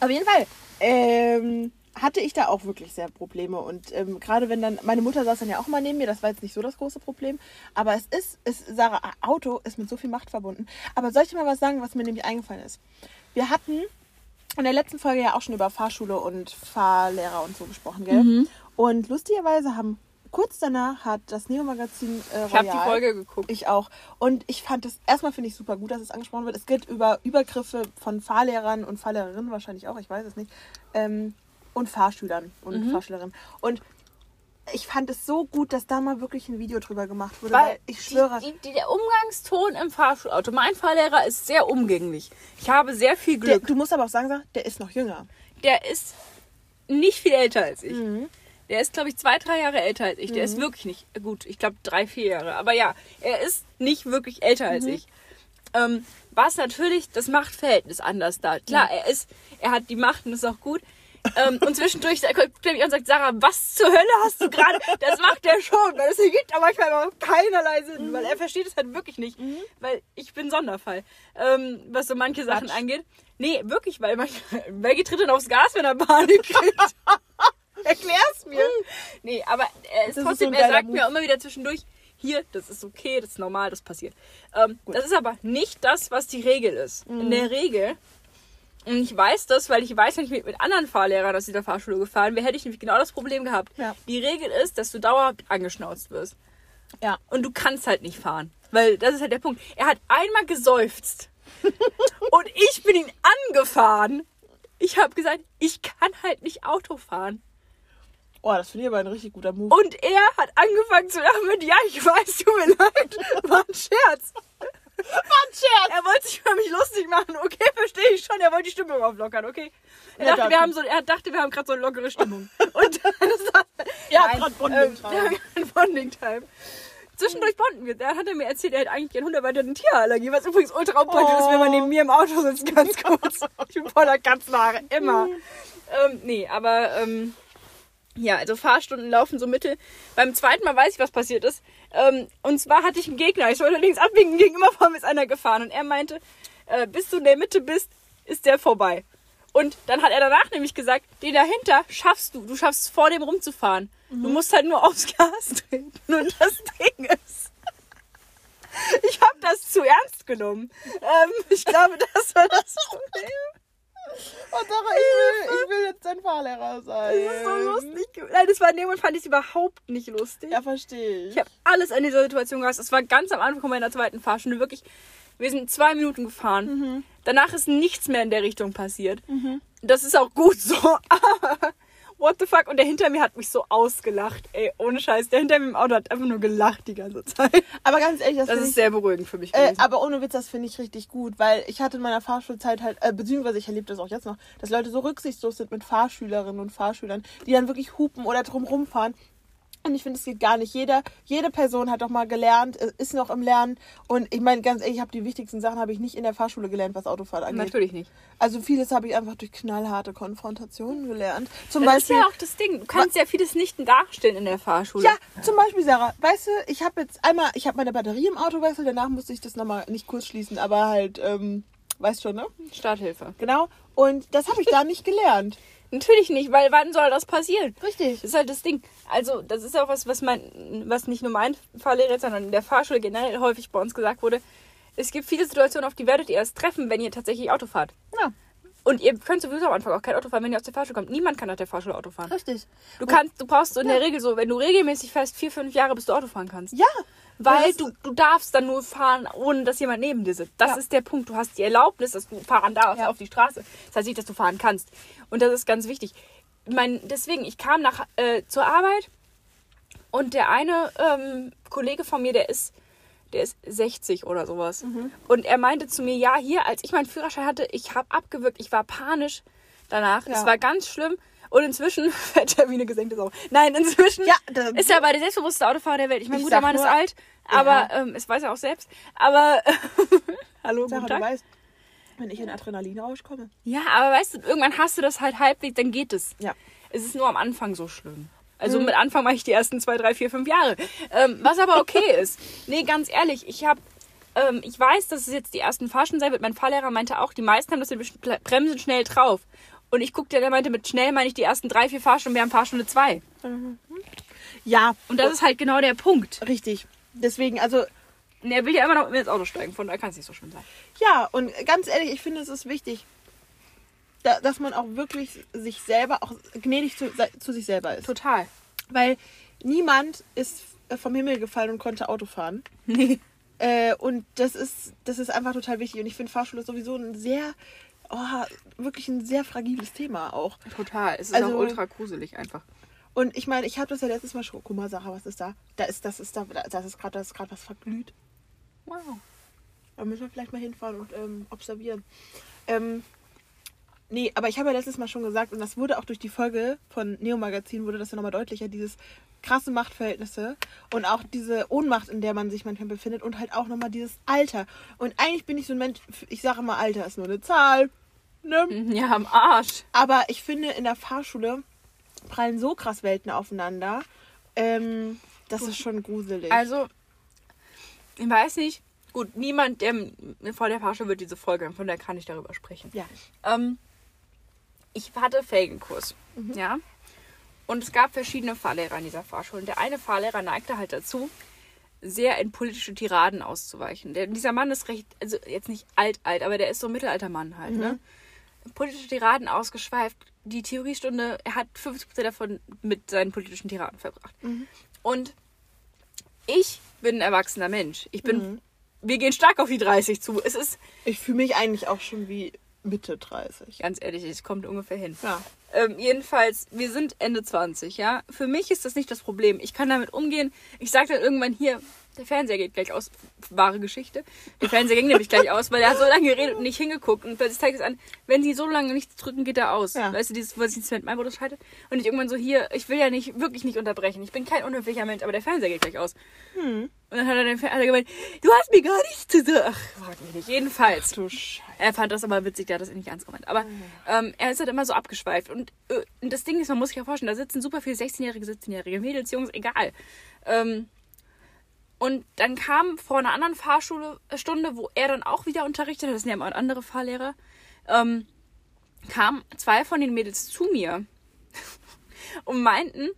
auf jeden Fall ähm, hatte ich da auch wirklich sehr Probleme. Und ähm, gerade wenn dann, meine Mutter saß dann ja auch mal neben mir, das war jetzt nicht so das große Problem. Aber es ist, es, Sarah, Auto ist mit so viel Macht verbunden. Aber soll ich dir mal was sagen, was mir nämlich eingefallen ist? Wir hatten in der letzten Folge ja auch schon über Fahrschule und Fahrlehrer und so gesprochen, gell? Und lustigerweise haben kurz danach hat das Neo-Magazin äh, ich habe die Royal- Folge geguckt. ich auch. Und ich fand es, erstmal finde ich super gut, dass es angesprochen wird. Es geht über Übergriffe von Fahrlehrern und Fahrlehrerinnen wahrscheinlich auch, ich weiß es nicht. Ähm, und Fahrschülern und Fahrschülerinnen. Und ich fand es so gut, dass da mal wirklich ein Video drüber gemacht wurde. Weil, ich schwöre, Die, die, der Umgangston im Fahrschulauto. Mein Fahrlehrer ist sehr umgänglich. Ich habe sehr viel der, Glück. du musst aber auch sagen, der ist noch jünger. Der ist nicht viel älter als ich. Mhm. Der ist, glaube ich, zwei, drei Jahre älter als ich. Der ist wirklich nicht gut. Ich glaube, drei, vier Jahre. Aber ja, er ist nicht wirklich älter als ich. Ähm, was natürlich das Machtverhältnis anders da. Klar, er ist, er hat die Macht und ist auch gut. Ähm, und zwischendurch sagt- guckt er mich an und sagt, Sarah, was zur Hölle hast du gerade? Das macht er schon, weil es ergibt aber manchmal keinerlei Sinn, weil er versteht es halt wirklich nicht, weil ich bin Sonderfall, ähm, was so manche Sachen Quatsch. angeht. Nee, wirklich, weil manchmal, Maggie tritt dann aufs Gas, wenn er Panik kriegt. Erklär's mir. Nee, aber er ist Das ist trotzdem, so er sagt Move. mir immer wieder zwischendurch, hier, das ist okay, das ist normal, das passiert. Ähm, das ist aber nicht das, was die Regel ist. Mhm. In der Regel, und ich weiß das, weil ich weiß, wenn ich mit, mit anderen Fahrlehrern aus dieser Fahrschule gefahren wäre, hätte ich nämlich genau das Problem gehabt. Ja. Die Regel ist, dass du dauerhaft angeschnauzt wirst. Ja. Und du kannst halt nicht fahren. Weil das ist halt der Punkt. Er hat einmal geseufzt. und ich bin ihn angefahren. Ich habe gesagt, ich kann halt nicht Auto fahren. Oh, das finde ich aber ein richtig guter Move. Und er hat angefangen zu lachen mit, ja, ich weiß, tut mir leid, war ein Scherz. Ein Scherz. Er wollte sich über mich lustig machen, okay, verstehe ich schon, er wollte die Stimmung auflockern, okay. Er dachte, wir haben so, er dachte, wir haben gerade so eine lockere Stimmung. Und das war, Ja, Nein, gerade Bonding ähm, wir haben ein Bonding-Time. Zwischendurch bonden wir. Da hat er mir erzählt, er hätte eigentlich gerne Hund, aber er hat eine Tierallergie, was übrigens ultra unpraktisch ist, wenn man neben mir im Auto sitzt, ganz kurz. Ich bin voller Katzenhaare, immer. ähm, nee, aber ähm, ja, also Fahrstunden laufen so mittel. Beim zweiten Mal weiß ich, was passiert ist. Ähm, und zwar hatte ich einen Gegner. Ich sollte links abbiegen, gegenüber vor mir ist einer gefahren. Und er meinte, äh, bis du in der Mitte bist, ist der vorbei. Und dann hat er danach nämlich gesagt, den dahinter schaffst du. Du schaffst es vor dem rumzufahren. Du musst halt nur aufs Gas treten. Und das Ding ist, ich habe das zu ernst genommen. Ähm, ich glaube, das war das Problem. Und Sarah, ich will, ich will jetzt dein Fahrlehrer sein. Das ist so lustig. Nein, das war in dem Moment fand ich es überhaupt nicht lustig. Ja, verstehe ich. Ich habe alles an dieser Situation gehasst. Es war ganz am Anfang meiner zweiten Fahrstunde wirklich. Wir sind zwei Minuten gefahren. Danach ist nichts mehr in der Richtung passiert. Das ist auch gut so. Aber what the fuck? Und der hinter mir hat mich so ausgelacht. Ey, ohne Scheiß. Der hinter mir im Auto hat einfach nur gelacht die ganze Zeit. aber ganz ehrlich, das, Das ist ich sehr beruhigend für mich Äh, aber ohne Witz, das finde ich richtig gut, weil ich hatte in meiner Fahrschulzeit halt, äh, beziehungsweise ich erlebe das auch jetzt noch, dass Leute so rücksichtslos sind mit Fahrschülerinnen und Fahrschülern, die dann wirklich hupen oder drum rumfahren. Und ich finde, es geht gar nicht. Jeder, jede Person hat doch mal gelernt, äh, ist noch im Lernen. Und ich meine, ganz ehrlich, ich habe die wichtigsten Sachen habe ich nicht in der Fahrschule gelernt, was Autofahren angeht. Natürlich nicht. Also vieles habe ich einfach durch knallharte Konfrontationen gelernt. Zum Das Beispiel. ist ja auch das Ding. Du kannst ja vieles nicht darstellen in der Fahrschule. Ja, zum Beispiel, Sarah, weißt du, ich habe jetzt einmal, ich habe meine Batterie im Auto gewechselt, danach musste ich das nochmal, nicht kurz schließen, aber halt ähm, Weißt schon, ne? Starthilfe. Genau. Und das habe ich da nicht gelernt. Natürlich nicht, weil wann soll das passieren? Richtig. Das ist halt das Ding. Also, das ist auch was, was man, was nicht nur mein Fahrlehrer, sondern in der Fahrschule generell häufig bei uns gesagt wurde. Es gibt viele Situationen, auf die werdet ihr erst treffen, wenn ihr tatsächlich Auto fahrt. Ja, Und ihr könnt sowieso am Anfang auch kein Auto fahren, wenn ihr aus der Fahrschule kommt. Niemand kann nach der Fahrschule Auto fahren. richtig. Du kannst, du brauchst so in der Regel so, wenn du regelmäßig fährst, vier, fünf Jahre, bis du Auto fahren kannst. Ja. Weil du, du darfst dann nur fahren, ohne dass jemand neben dir sitzt. Das Ja. ist der Punkt. Du hast die Erlaubnis, dass du fahren darfst Ja. auf die Straße. Das heißt nicht, dass du fahren kannst. Und das ist ganz wichtig. Mein, deswegen, ich kam nach, äh, zur Arbeit und der eine ähm, Kollege von mir, der ist, der ist 60 oder sowas. Mhm. Und er meinte zu mir, ja, hier, als ich meinen Führerschein hatte, ich habe abgewürgt, ich war panisch danach. Ja. Es war ganz schlimm. Und inzwischen fährt er wie eine gesenkte Sau. Nein, inzwischen Ja, ist er aber der selbstbewusste Autofahrer der Welt. Ich meine, Ich gut, der sag Mann ist nur- alt, aber ähm, es weiß er auch selbst. Aber hallo, Sarah, guten du Tag. weißt, wenn ich in Adrenalinrausch komme. Ja, aber weißt du, irgendwann hast du das halt halbwegs, dann geht es. Ja. Es ist nur am Anfang so schlimm. Also mit Anfang mache ich die ersten zwei, drei, vier, fünf Jahre. Ähm, was aber okay ist. Nee, ganz ehrlich, ich habe, ähm, ich weiß, dass es jetzt die ersten Fahrstunden sein wird. Mein Fahrlehrer meinte auch, die meisten haben das mit Bremsen schnell drauf. Und ich guckte, der meinte, mit schnell meine ich die ersten drei, vier Fahrstunden, wir haben Fahrstunde zwei. Ja, Und das ist halt genau der Punkt. richtig. Deswegen, also Und er will ja immer noch ins Auto steigen, von daher kann es nicht so schlimm sein. Ja, und ganz ehrlich, ich finde, es ist wichtig, da, dass man auch wirklich sich selber, auch gnädig zu, zu sich selber ist. Total. Weil niemand ist vom Himmel gefallen und konnte Auto fahren. Nee. Äh, und das ist, das ist einfach total wichtig. Und ich finde Fahrschule ist sowieso ein sehr, oh, wirklich ein sehr fragiles Thema auch. Total. Es ist Also- auch ultra gruselig einfach. Und ich meine, ich habe das ja letztes Mal schon. Guck mal, Sarah, was ist da? Da ist, das ist da, das ist gerade, das ist gerade was verglüht. Wow. Da müssen wir vielleicht mal hinfahren und ähm, observieren. Ähm, nee, aber ich habe ja letztes Mal schon gesagt, und das wurde auch durch die Folge von Neo Magazin, wurde das ja nochmal deutlicher, dieses krasse Machtverhältnisse und auch diese Ohnmacht, in der man sich manchmal befindet und halt auch nochmal dieses Alter. Und eigentlich bin ich so ein Mensch, ich sage immer, Alter ist nur eine Zahl. Ne? Ja, am Arsch. Aber ich finde, in der Fahrschule prallen so krass Welten aufeinander. Ähm, das ist schon gruselig. Also, ich weiß nicht. Gut, niemand, der vor der Fahrschule wird diese Folge, von der kann ich darüber sprechen. ja. Ähm, ich hatte Felgenkurs, ja. Und es gab verschiedene Fahrlehrer in dieser Fahrschule. Und der eine Fahrlehrer neigte halt dazu, sehr in politische Tiraden auszuweichen. Der, dieser Mann ist recht, also jetzt nicht alt, alt, aber der ist so ein Mittelaltermann halt, ne? Politische Tiraden ausgeschweift. Die Theoriestunde, er hat 50% davon mit seinen politischen Tiraden verbracht. Und ich bin ein erwachsener Mensch. Ich bin, wir gehen stark auf die 30 zu. Es ist, Ich fühle mich eigentlich auch schon wie Mitte 30. ganz ehrlich, es kommt ungefähr hin. Ja. Ähm, jedenfalls, wir sind Ende 20, ja. Für mich ist das nicht das Problem. Ich kann damit umgehen. Ich sage dann irgendwann hier, der Fernseher geht gleich aus. Wahre Geschichte. Der Fernseher ging nämlich gleich aus, weil er hat so lange geredet und nicht hingeguckt. Und plötzlich zeigt es an, wenn sie so lange nichts drücken, geht er aus. Ja. Weißt du, dieses, wo sich das mit meinem Modus schaltet. Und ich irgendwann so hier, ich will ja nicht, wirklich nicht unterbrechen. Ich bin kein unhöflicher Mensch, aber der Fernseher geht gleich aus. Und dann hat er den Fernseher gemeint, du hast mir gar nichts zu sagen. Ach, frag mich nicht. Jedenfalls. Du Scheiße. Er fand das aber witzig, der hat das nicht ernst gemeint. Aber ähm, er ist halt immer so abgeschweift. Und, äh, und das Ding ist, man muss sich ja vorstellen, da sitzen super viele 16-Jährige, 17-Jährige, Mädels, Jungs, egal. Ähm, und dann kam vor einer anderen Fahrschule äh, wo er dann auch wieder unterrichtet hat, das sind ja immer andere Fahrlehrer, ähm, kamen zwei von den Mädels zu mir und meinten,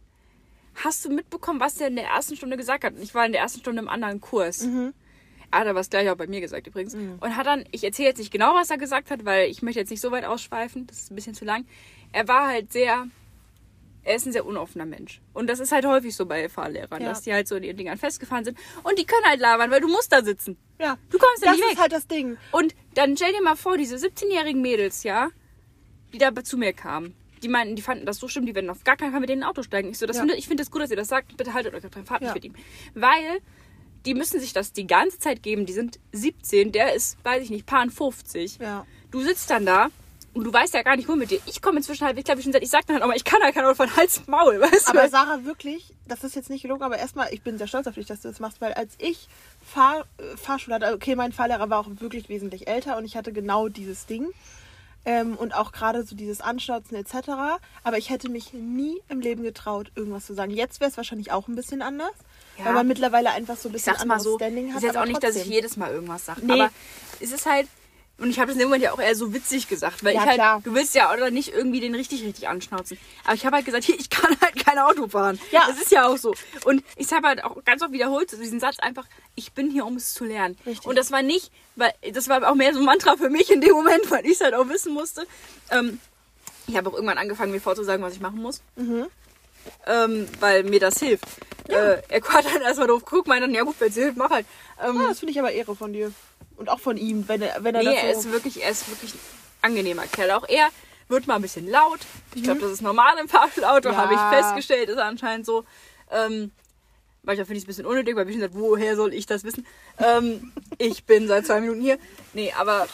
hast du mitbekommen, was der in der ersten Stunde gesagt hat? Und ich war in der ersten Stunde im anderen Kurs. Er hat aber das gleiche auch bei mir gesagt übrigens. Und hat dann, ich erzähle jetzt nicht genau, was er gesagt hat, weil ich möchte jetzt nicht so weit ausschweifen, das ist ein bisschen zu lang. Er war halt sehr, er ist ein sehr unoffener Mensch. Und das ist halt häufig so bei Fahrlehrern, Ja. dass die halt so in ihren Dingern festgefahren sind. Und die können halt labern, weil du musst da sitzen. Ja. Du kommst ja Das nicht ist weg. halt das Ding. Und dann stell dir mal vor, diese 17-jährigen Mädels, ja, die da zu mir kamen. Die meinten, die fanden das so schlimm, die werden auf gar keinen Fall mit denen in ein Auto steigen. Ich so, das Ja. finde, ich finde das gut, dass ihr das sagt. Bitte haltet euch dran, fahrt Ja. nicht mit ihm. Weil die müssen sich das die ganze Zeit geben. Die sind 17, der ist, weiß ich nicht, paar 50. Ja. Du sitzt dann da und du weißt ja gar nicht, wo mit dir. Ich komme inzwischen halt, ich glaube, ich schon seit, ich sag dann halt auch mal, ich kann halt kein Auto von Hals Maul, weißt Aber du? Sarah, wirklich, das ist jetzt nicht gelogen, aber erstmal, ich bin sehr stolz auf dich, dass du das machst, weil als ich Fahr, äh, Fahrschule hatte, okay, mein Fahrlehrer war auch wirklich wesentlich älter und ich hatte genau dieses Ding. Ähm, und auch gerade so dieses Anschnauzen etc. Aber ich hätte mich nie im Leben getraut, irgendwas zu sagen. Jetzt wäre es wahrscheinlich auch ein bisschen anders, Ja. weil man mittlerweile einfach so ein bisschen anderes so, Standing hat. ist jetzt auch aber nicht, dass ich jedes Mal irgendwas sage. Nee. Aber es ist halt, Und ich habe das in dem Moment ja auch eher so witzig gesagt, weil Ja, ich halt, klar. du willst ja oder nicht irgendwie den richtig, richtig anschnauzen. Aber ich habe halt gesagt, hier, ich kann halt kein Auto fahren. Ja. Das ist ja auch so. Und ich habe halt auch ganz oft wiederholt diesen Satz einfach, ich bin hier, um es zu lernen. Richtig. Und das war nicht, weil das war auch mehr so ein Mantra für mich in dem Moment, weil ich es halt auch wissen musste. Ähm, ich habe auch irgendwann angefangen, mir vorzusagen, was ich machen muss. Mhm. Ähm, weil mir das hilft. Äh, er hat dann erstmal doof geguckt, meinte dann, ja gut, wenn es hilft, mach halt. Ähm, Ah, das finde ich aber Ehre von dir. Und auch von ihm, wenn er, wenn er Nee, das er so... ist wirklich, er ist wirklich ein angenehmer Kerl. Auch er wird mal ein bisschen laut. Ich Mhm. glaube, das ist normal im Fahrschulauto, Ja. habe ich festgestellt, ist anscheinend so. Ähm, manchmal finde ich es ein bisschen unnötig, weil ich schon gesagt, woher soll ich das wissen? Ähm, ich bin seit zwei Minuten hier. Nee, aber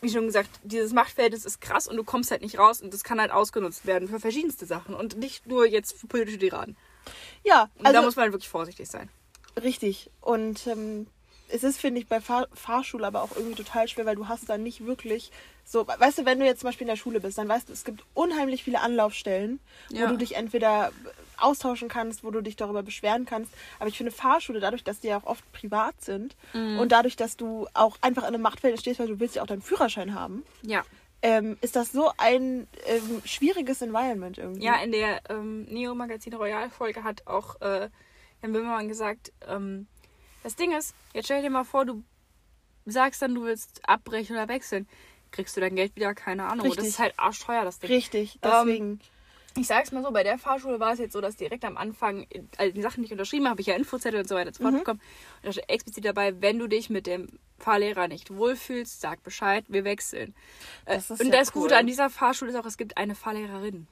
wie schon gesagt, dieses Machtverhältnis ist krass und du kommst halt nicht raus und das kann halt ausgenutzt werden für verschiedenste Sachen und nicht nur jetzt für politische Tiraden. ja, Und also da muss man halt wirklich vorsichtig sein. Richtig. Und ähm, es ist, finde ich, bei Fahr Fahrschule aber auch irgendwie total schwer, weil du hast da nicht wirklich so, weißt du, wenn du jetzt zum Beispiel in der Schule bist, dann weißt du, es gibt unheimlich viele Anlaufstellen, Ja. wo du dich entweder austauschen kannst, wo du dich darüber beschweren kannst. Aber ich finde Fahrschule, dadurch, dass die ja auch oft privat sind Mhm. und dadurch, dass du auch einfach in einem Machtverhältnis stehst, weil du willst ja auch deinen Führerschein haben, Ja. ähm, ist das so ein ähm, schwieriges Environment irgendwie. Ja, in der ähm, Neo Magazin Royal Folge hat auch äh, Jan Böhmermann gesagt, ähm, das Ding ist, jetzt stell dir mal vor, du sagst dann, du willst abbrechen oder wechseln. Kriegst du dein Geld wieder? Keine Ahnung. Und Das Richtig. ist halt arschteuer, das Ding. Richtig, Ähm, deswegen. Ich sag's mal so, bei der Fahrschule war es jetzt so, dass direkt am Anfang, all die Sachen, die ich unterschrieben habe, habe ich ja Infozettel und so weiter und so fort bekommen. Und da steht explizit dabei, wenn du dich mit dem Fahrlehrer nicht wohlfühlst, sag Bescheid, wir wechseln. Äh, Das ist und ja das Gute cool. an dieser Fahrschule ist auch, es gibt eine Fahrlehrerin.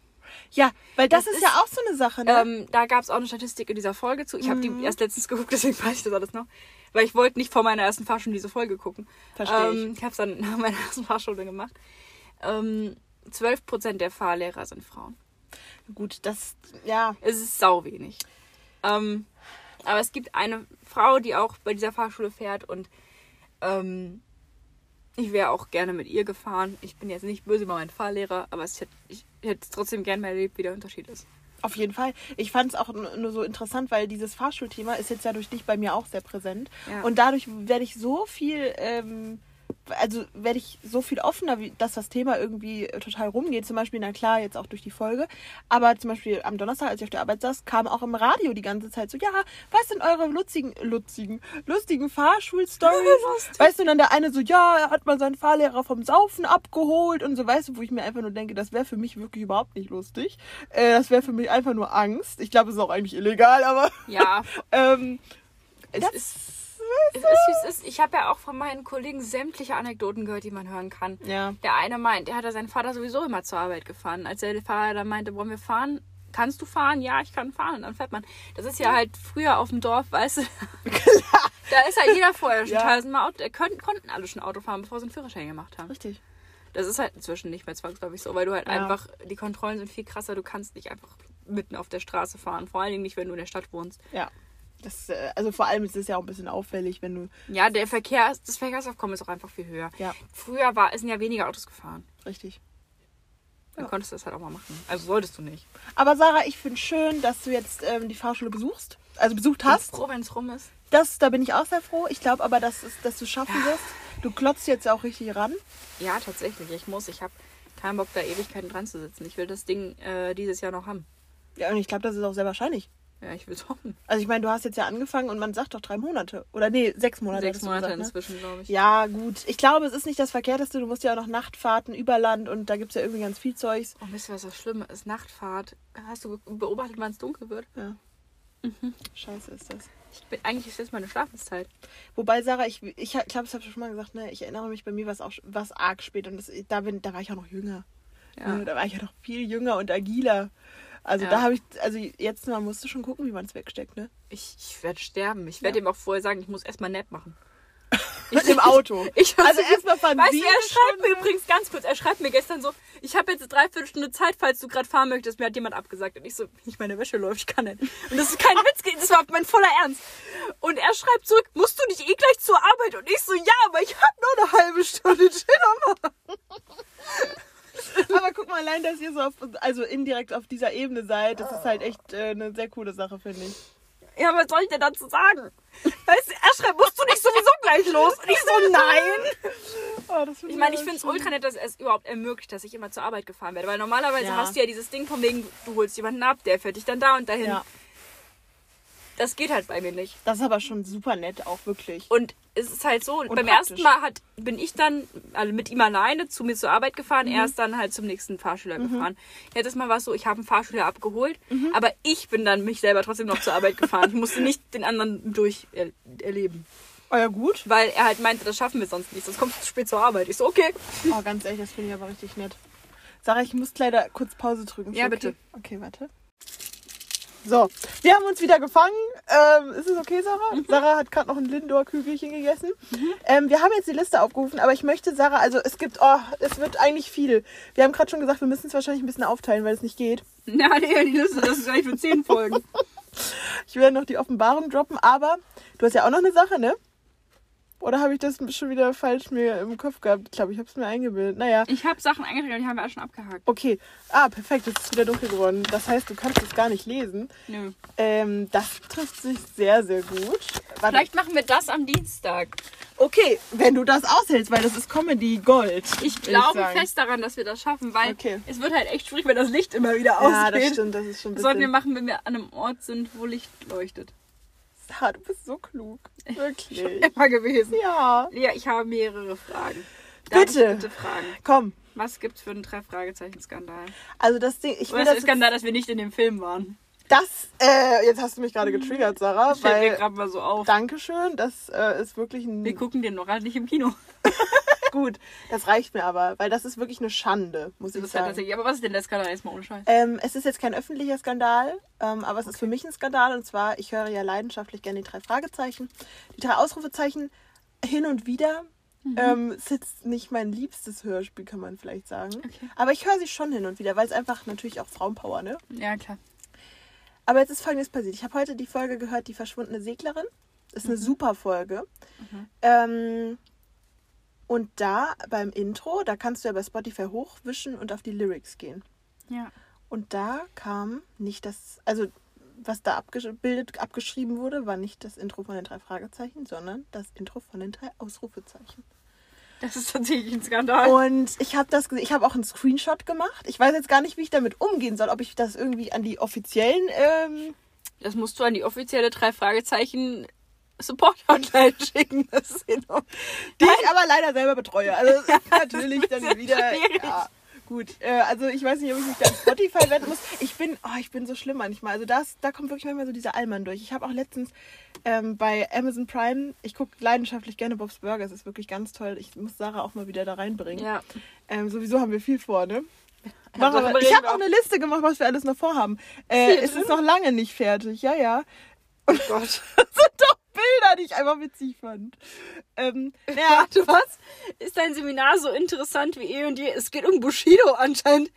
Ja, weil das, das ist ist- ja auch so eine Sache, ne? Ähm, da gab es auch eine Statistik in dieser Folge zu. Ich habe Mhm. die erst letztens geguckt, deswegen weiß ich das alles noch. Weil ich wollte nicht vor meiner ersten Fahrschule diese Folge gucken. Verstehe ähm, ich. habe es dann nach meiner ersten Fahrschule gemacht. Ähm, 12% der Fahrlehrer sind Frauen. Gut, das, ja, Es ist sau wenig. Ähm, aber es gibt eine Frau, die auch bei dieser Fahrschule fährt und ähm, ich wäre auch gerne mit ihr gefahren. Ich bin jetzt nicht böse über meinen Fahrlehrer, aber es hätte, ich hätte es trotzdem gern mal erlebt, wie der Unterschied ist. Auf jeden Fall. Ich fand es auch nur so interessant, weil dieses Fahrschulthema ist jetzt ja durch dich bei mir auch sehr präsent. Ja. Und dadurch werde ich so viel, ähm, also werde ich so viel offener, wie, dass das Thema irgendwie äh, total rumgeht. Zum Beispiel, na klar, jetzt auch durch die Folge. Aber zum Beispiel am Donnerstag, als ich auf der Arbeit saß, kam auch im Radio die ganze Zeit so, ja, was sind eure lustigen, lustigen, lustigen Fahrschulstories? Weißt du, dann der eine so, ja, er hat mal seinen Fahrlehrer vom Saufen abgeholt und so, weißt du, wo ich mir einfach nur denke, das wäre für mich wirklich überhaupt nicht lustig. Äh, das wäre für mich einfach nur Angst. Ich glaube, es ist auch eigentlich illegal, aber Ja, ähm, es das ist ist. Ich habe ja auch von meinen Kollegen sämtliche Anekdoten gehört, die man hören kann. ja. Der eine meint, der hat ja seinen Vater sowieso immer zur Arbeit gefahren. Als der Fahrer dann meinte, wollen wir fahren? Kannst du fahren? Ja, ich kann fahren. Dann fährt man. Das ist ja halt früher auf dem Dorf, weißt du. Da ist halt jeder vorher schon Ja. tausendmal Auto. äh, Konnten, konnten alle schon Auto fahren, bevor sie einen Führerschein gemacht haben. Richtig. Das ist halt inzwischen nicht mehr zwangsläufig so, weil du halt Ja. einfach, die Kontrollen sind viel krasser. Du kannst nicht einfach mitten auf der Straße fahren. Vor allen Dingen nicht, wenn du in der Stadt wohnst. Ja. Das, äh, also vor allem ist es ja auch ein bisschen auffällig, wenn du. Ja, der Verkehr, das Verkehrsaufkommen ist auch einfach viel höher. Ja. Früher war, sind ja weniger Autos gefahren. Richtig. Dann Ja. konntest du das halt auch mal machen. Also solltest du nicht. Aber Sarah, ich finde schön, dass du jetzt ähm, die Fahrschule besuchst. Also besucht hast. Bin froh, wenn es rum ist. Das, da bin ich auch sehr froh. Ich glaube aber, dass, es, dass du es schaffen wirst. Du klotzt jetzt auch richtig ran. Ja, tatsächlich. Ich muss. Ich habe keinen Bock, da Ewigkeiten dran zu sitzen. Ich will das Ding äh, dieses Jahr noch haben. Ja, und ich glaube, das ist auch sehr wahrscheinlich. Ja, ich will es hoffen. Also ich meine, du hast jetzt ja angefangen und man sagt doch drei Monate. Oder nee, sechs Monate. Sechs Monate gesagt, ne? inzwischen, glaube ich. Ja, gut. Ich glaube, es ist nicht das Verkehrteste. Du musst ja auch noch Nachtfahrten über Land und da gibt es ja irgendwie ganz viel Zeugs. Oh, wisst ihr, was das Schlimme ist? Nachtfahrt. Hast du beobachtet, wann es dunkel wird? Ja. Scheiße ist das. Ich bin, eigentlich ist jetzt meine Schlafenszeit. Wobei, Sarah, ich, ich, ich glaube, das habe ich schon mal gesagt, ne? ich erinnere mich, bei mir war es auch was arg spät und das, da, bin, da war ich auch noch jünger. Ja. Ne? Da war ich ja noch viel jünger und agiler. Also Ja. da habe ich, also jetzt mal musst du schon gucken, wie man es wegsteckt, ne? Ich, ich werde sterben. Ich werde Ja. ihm auch vorher sagen, ich muss erstmal nett machen. Mit dem Auto. Ich also erstmal Weißt du, er schreibt mir übrigens ganz kurz, er schreibt mir gestern so, ich habe jetzt eine Dreiviertelstunde Zeit, falls du gerade fahren möchtest, mir hat jemand abgesagt. Und ich so, nicht meine Wäsche läuft, ich kann nicht. Und das ist kein Witz, das war mein voller Ernst. Und er schreibt zurück, musst du nicht eh gleich zur Arbeit? Und ich so, ja, aber ich habe noch eine halbe Stunde Chill Aber guck mal, allein, dass ihr so auf, also indirekt auf dieser Ebene seid, das ist halt echt äh, eine sehr coole Sache, finde ich. Ja, was soll ich denn dazu sagen? Weißt du, er schreibt, musst du nicht sowieso gleich los? Und ich so, nein. Oh, das Ich meine, ich finde es ultra nett, dass es überhaupt ermöglicht, dass ich immer zur Arbeit gefahren werde. Weil normalerweise Ja. hast du ja dieses Ding von wegen, du holst jemanden ab, der fährt dich dann da und dahin. Ja, Das geht halt bei mir nicht. das ist aber schon super nett, auch wirklich. Und es ist halt so, beim praktisch. ersten Mal hat, bin ich dann also mit ihm alleine zu mir zur Arbeit gefahren, er ist dann halt zum nächsten Fahrschüler gefahren. Letztes Mal war es so, ich habe einen Fahrschüler abgeholt, aber ich bin dann mich selber trotzdem noch zur Arbeit gefahren. Ich musste nicht den anderen durch er erleben. Oh ja, gut. Weil er halt meinte, das schaffen wir sonst nicht, sonst kommst du zu spät zur Arbeit. Ich so, okay. Oh, ganz ehrlich, das finde ich aber richtig nett. Sarah, ich muss leider kurz Pause drücken. Ja, okay? bitte. Okay, warte. So, wir haben uns wieder gefangen. Ähm, ist es okay, Sarah? Mhm. Sarah hat gerade noch ein Lindor-Kügelchen gegessen. Ähm, wir haben jetzt die Liste aufgerufen, aber ich möchte, Sarah, also es gibt, oh, es wird eigentlich viel. Wir haben gerade schon gesagt, wir müssen es wahrscheinlich ein bisschen aufteilen, weil es nicht geht. Ja, nee, die Liste, das ist eigentlich für zehn Folgen. Ich werde noch die Offenbarung droppen, aber du hast ja auch noch eine Sache, ne? Oder habe ich das schon wieder falsch mir im Kopf gehabt? Ich glaube, ich habe es mir eingebildet. Naja, Ich habe Sachen eingetragen, die haben wir alle schon abgehakt. okay. Ah, perfekt, jetzt ist es wieder dunkel geworden. Das heißt, du kannst es gar nicht lesen. Nö. Ähm, das trifft sich sehr, sehr gut. Warte. Vielleicht machen wir das am Dienstag. Okay, wenn du das aushältst, weil das ist Comedy Gold. Ich glaube sagen. fest daran, dass wir das schaffen, weil Okay. es wird halt echt schwierig, wenn das Licht immer wieder Ja, das ausgeht. stimmt, das ist schon ein Das sollten wir bisschen... machen, wenn wir an einem Ort sind, wo Licht leuchtet. Sarah, du bist so klug. Wirklich. Immer gewesen. Ja. Ja, ich habe mehrere Fragen. Darf Bitte. Ich bitte fragen. Komm, Was gibt's für einen Drei-Fragezeichen-Skandal? also das Ding, ich Oder will ist das... Skandal, dass wir nicht in dem Film waren? Das, äh, jetzt hast du mich gerade getriggert, Sarah, Das fällt mir weil... gerade mal so auf. Dankeschön, das äh, ist wirklich ein... Wir gucken den noch halt nicht im Kino. Gut, das reicht mir aber, weil das ist wirklich eine Schande, muss Das ich halt sagen. tatsächlich. Aber was ist denn der Skandal erstmal ohne Scheiß? Ähm, es ist jetzt kein öffentlicher Skandal, ähm, aber es ist für mich ein Skandal. Und zwar, ich höre ja leidenschaftlich gerne die drei Fragezeichen. Die drei Ausrufezeichen hin und wieder. Ähm, ist jetzt nicht mein liebstes Hörspiel, kann man vielleicht sagen. Okay. Aber ich höre sie schon hin und wieder, weil es einfach natürlich auch Frauenpower, ne? Ja, klar. Aber jetzt ist folgendes passiert. Ich habe heute die Folge gehört, die verschwundene Seglerin. Ist eine super Folge. Ähm, und da beim Intro, da kannst du ja bei Spotify hochwischen und auf die Lyrics gehen. Ja. Und da kam nicht das, also was da abgebildet, abgeschrieben wurde, war nicht das Intro von den drei Fragezeichen, sondern das Intro von den drei Ausrufezeichen. Das ist tatsächlich ein Skandal. Und ich habe das, ich habe auch einen Screenshot gemacht. Ich weiß jetzt gar nicht, wie ich damit umgehen soll, ob ich das irgendwie an die offiziellen, ähm, Das musst du an die offizielle drei Fragezeichen Support Hotline schicken. Das ist enorm. die ich aber leider selber betreue. Also das ist natürlich dann wieder, schwierig. ja. Gut, äh, also ich weiß nicht, ob ich mich da an Spotify wenden muss. Ich bin, oh, ich bin so schlimm manchmal. Also das, da kommt wirklich manchmal so dieser Allmann durch. Ich habe auch letztens ähm, bei Amazon Prime, ich gucke leidenschaftlich gerne Bob's Burger. Es ist wirklich ganz toll. Ich muss Sarah auch mal wieder da reinbringen. Ja. Ähm, sowieso haben wir viel vor, ne? Mach aber, ich habe auch eine Liste gemacht, was wir alles noch vorhaben. Äh, es ist noch lange nicht fertig. Ja, ja. Oh Gott. Das sind doch Bilder, die ich einfach witzig fand. Ähm, ja, Warte, was? Ist dein Seminar so interessant wie eh und je? Es geht um Bushido anscheinend.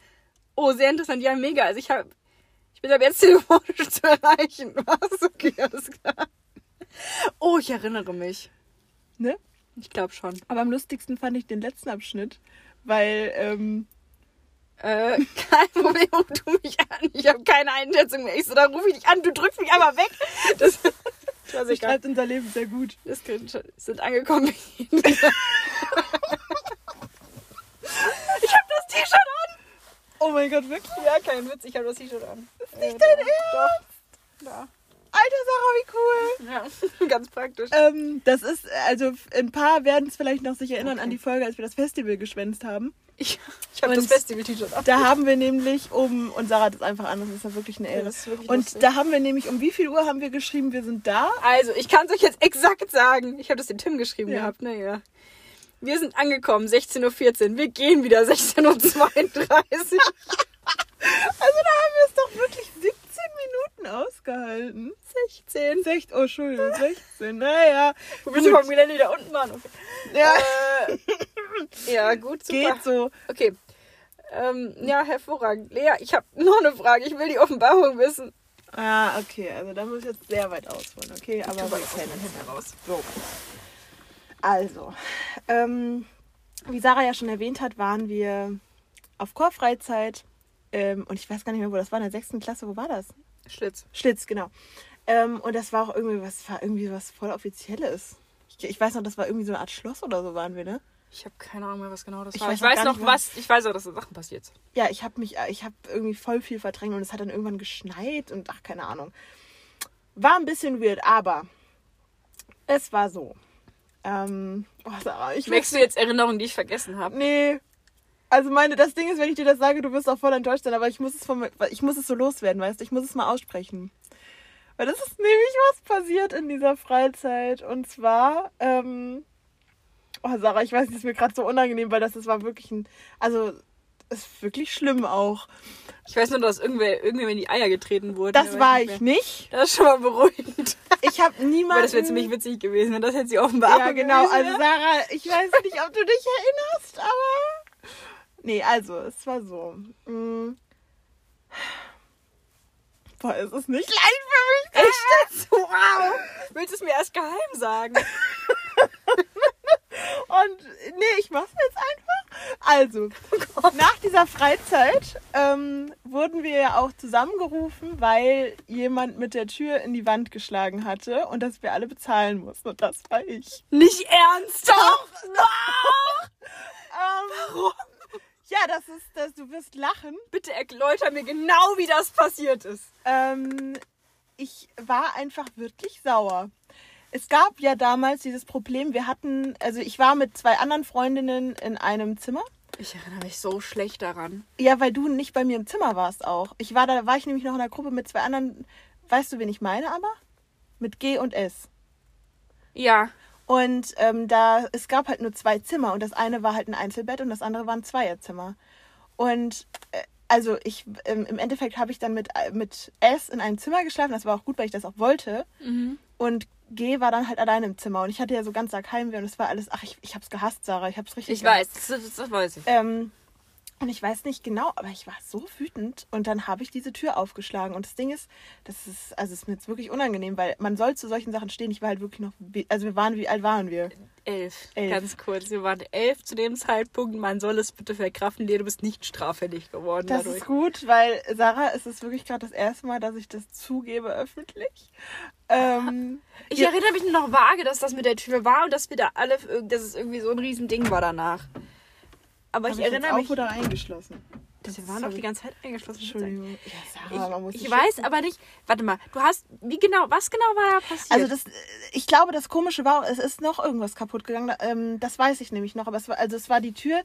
Oh, sehr interessant. Ja, mega. Also ich habe, ich bin ab jetzt telefonisch zu erreichen. Was? Okay, alles klar. Oh, ich erinnere mich. ne? Ich glaube schon. Aber am lustigsten fand ich den letzten Abschnitt, weil ähm, Äh, kein Problem, ruf du mich an. Ich habe keine Einschätzung mehr. Ich so, dann rufe ich dich an, du drückst mich einmal weg. Das, das, schreibt unser Leben sehr gut. das sind angekommen. ich habe das T-Shirt an. Oh mein Gott, wirklich? Ja, kein Witz, ich habe das T-Shirt an. Ist nicht dein Ernst? Doch. Da. Alter Sarah, wie cool. Ja, ganz praktisch. Ähm, das ist, also ein paar werden es vielleicht noch sich erinnern an die Folge, als wir das Festival geschwänzt haben. Ich, ich habe das Festival-T-Shirt. Da haben wir nämlich um, und Sarah hat es einfach an, das ist ja wirklich eine Ehre. ist wirklich und lustig. da haben wir nämlich, um wie viel Uhr haben wir geschrieben, wir sind da? Also, ich kann es euch jetzt exakt sagen. Ich habe das dem Tim geschrieben Ja. gehabt, naja. Wir sind angekommen, 16.14 Uhr. Wir gehen wieder 16.32 Uhr. Also da haben wir es doch wirklich 17 Minuten ausgehalten. 16. 16, oh Entschuldigung, 16, naja. Wo bist du vom Gelände da unten waren? Okay. Ja, Äh, ja, gut, super. geht so. Okay. Ähm, ja, hervorragend. Lea, ich habe noch eine Frage. Ich will die Offenbarung wissen. Ah, okay, also da muss ich jetzt sehr weit ausholen, okay? Aber wir kennen hinten raus. So. Also, ähm, wie Sarah ja schon erwähnt hat, waren wir auf Chorfreizeit. Ähm, und ich weiß gar nicht mehr, wo das war, in der sechsten Klasse. Wo war das? Schlitz. Schlitz, genau. Ähm, und das war auch irgendwie was, war irgendwie was voll Offizielles. Ich, ich weiß noch, das war irgendwie so eine Art Schloss oder so waren wir, ne? Ich habe keine Ahnung mehr, was genau das Ich war. weiß Ich weiß noch was. Ich weiß auch, dass da Sachen passiert sind. Ja, ich habe mich, ich habe irgendwie voll viel verdrängt und es hat dann irgendwann geschneit und ach, keine Ahnung. War ein bisschen weird, aber es war so. Ähm, oh, Sarah, ich Merkst du jetzt Erinnerungen, die ich vergessen habe? Nee. Also meine, das Ding ist, wenn ich dir das sage, du wirst auch voll enttäuscht sein, aber ich muss es von, mir- ich muss es so loswerden, weißt du? Ich muss es mal aussprechen. Weil das ist nämlich was passiert in dieser Freizeit. Und zwar, ähm, oh Sarah, ich weiß, das ist mir gerade so unangenehm, weil das, das war wirklich ein, also, ist wirklich schlimm auch. Ich weiß nur, dass irgendwer, irgendwer in die Eier getreten wurde. Das Da war ich nicht. Das ist schon mal beruhigend. Ich habe niemanden. Weil das wäre ziemlich witzig gewesen, wenn das hätte sie offenbar Ja, genau. gewesen Also. Sarah, ich weiß nicht, ob du dich erinnerst, aber. Nee, also, es war so. mm. Boah, es ist nicht leicht für mich. Echt? Wow. Willst du es mir erst geheim sagen? Und nee, ich mach's jetzt einfach. Also, nach dieser Freizeit ähm, wurden wir ja auch zusammengerufen, weil jemand mit der Tür in die Wand geschlagen hatte und dass wir alle bezahlen mussten. Und das war ich. Nicht ernsthaft? Ähm, Warum? ja, das ist, das, du wirst lachen. Bitte erläuter mir genau, wie das passiert ist. Ähm, ich war einfach wirklich sauer. Es gab ja damals dieses Problem, wir hatten, also ich war mit zwei anderen Freundinnen in einem Zimmer. Ich erinnere mich so schlecht daran. Ja, weil du nicht bei mir im Zimmer warst auch. Ich war da, war ich nämlich noch in einer Gruppe mit zwei anderen, weißt du, wen ich meine aber? Mit G und S. Ja. Und ähm, da, es gab halt nur zwei Zimmer und das eine war halt ein Einzelbett und das andere war ein Zweierzimmer. Und äh, also ich, ähm, im Endeffekt habe ich dann mit, äh, mit S in einem Zimmer geschlafen. Das war auch gut, weil ich das auch wollte. Und G war dann halt alleine im Zimmer. Und ich hatte ja so ganz arg Heimweh und es war alles, ach, ich, ich hab's gehasst, Sarah. Ich hab's richtig Ich gehasst. weiß, das, das weiß ich. Ähm, und ich weiß nicht genau, aber ich war so wütend und dann habe ich diese Tür aufgeschlagen. Und das Ding ist, das ist, also es ist mir jetzt wirklich unangenehm, weil man soll zu solchen Sachen stehen. Ich war halt wirklich noch, also wir waren, wie alt waren wir? Elf. Elf. Ganz kurz. Wir waren elf zu dem Zeitpunkt. Man soll es bitte verkraften, du bist nicht straffällig geworden Das dadurch. ist gut, weil Sarah, es ist wirklich gerade das erste Mal, dass ich das zugebe öffentlich. Ähm, Ich Ja. erinnere mich nur noch vage, dass das mit der Tür war und dass wir da alle, dass es irgendwie so ein Riesending war danach. Aber hab ich ich erinnere auf mich. oder eingeschlossen? Wir waren doch die ganze Zeit eingeschlossen. Entschuldigung. Ja, Ich, ich weiß aber nicht. Warte mal, du hast. Wie genau, was genau war da passiert? Also das, ich glaube, das Komische war, es ist noch irgendwas kaputt gegangen. Ähm, das weiß ich nämlich noch. Aber es war, also es war die Tür,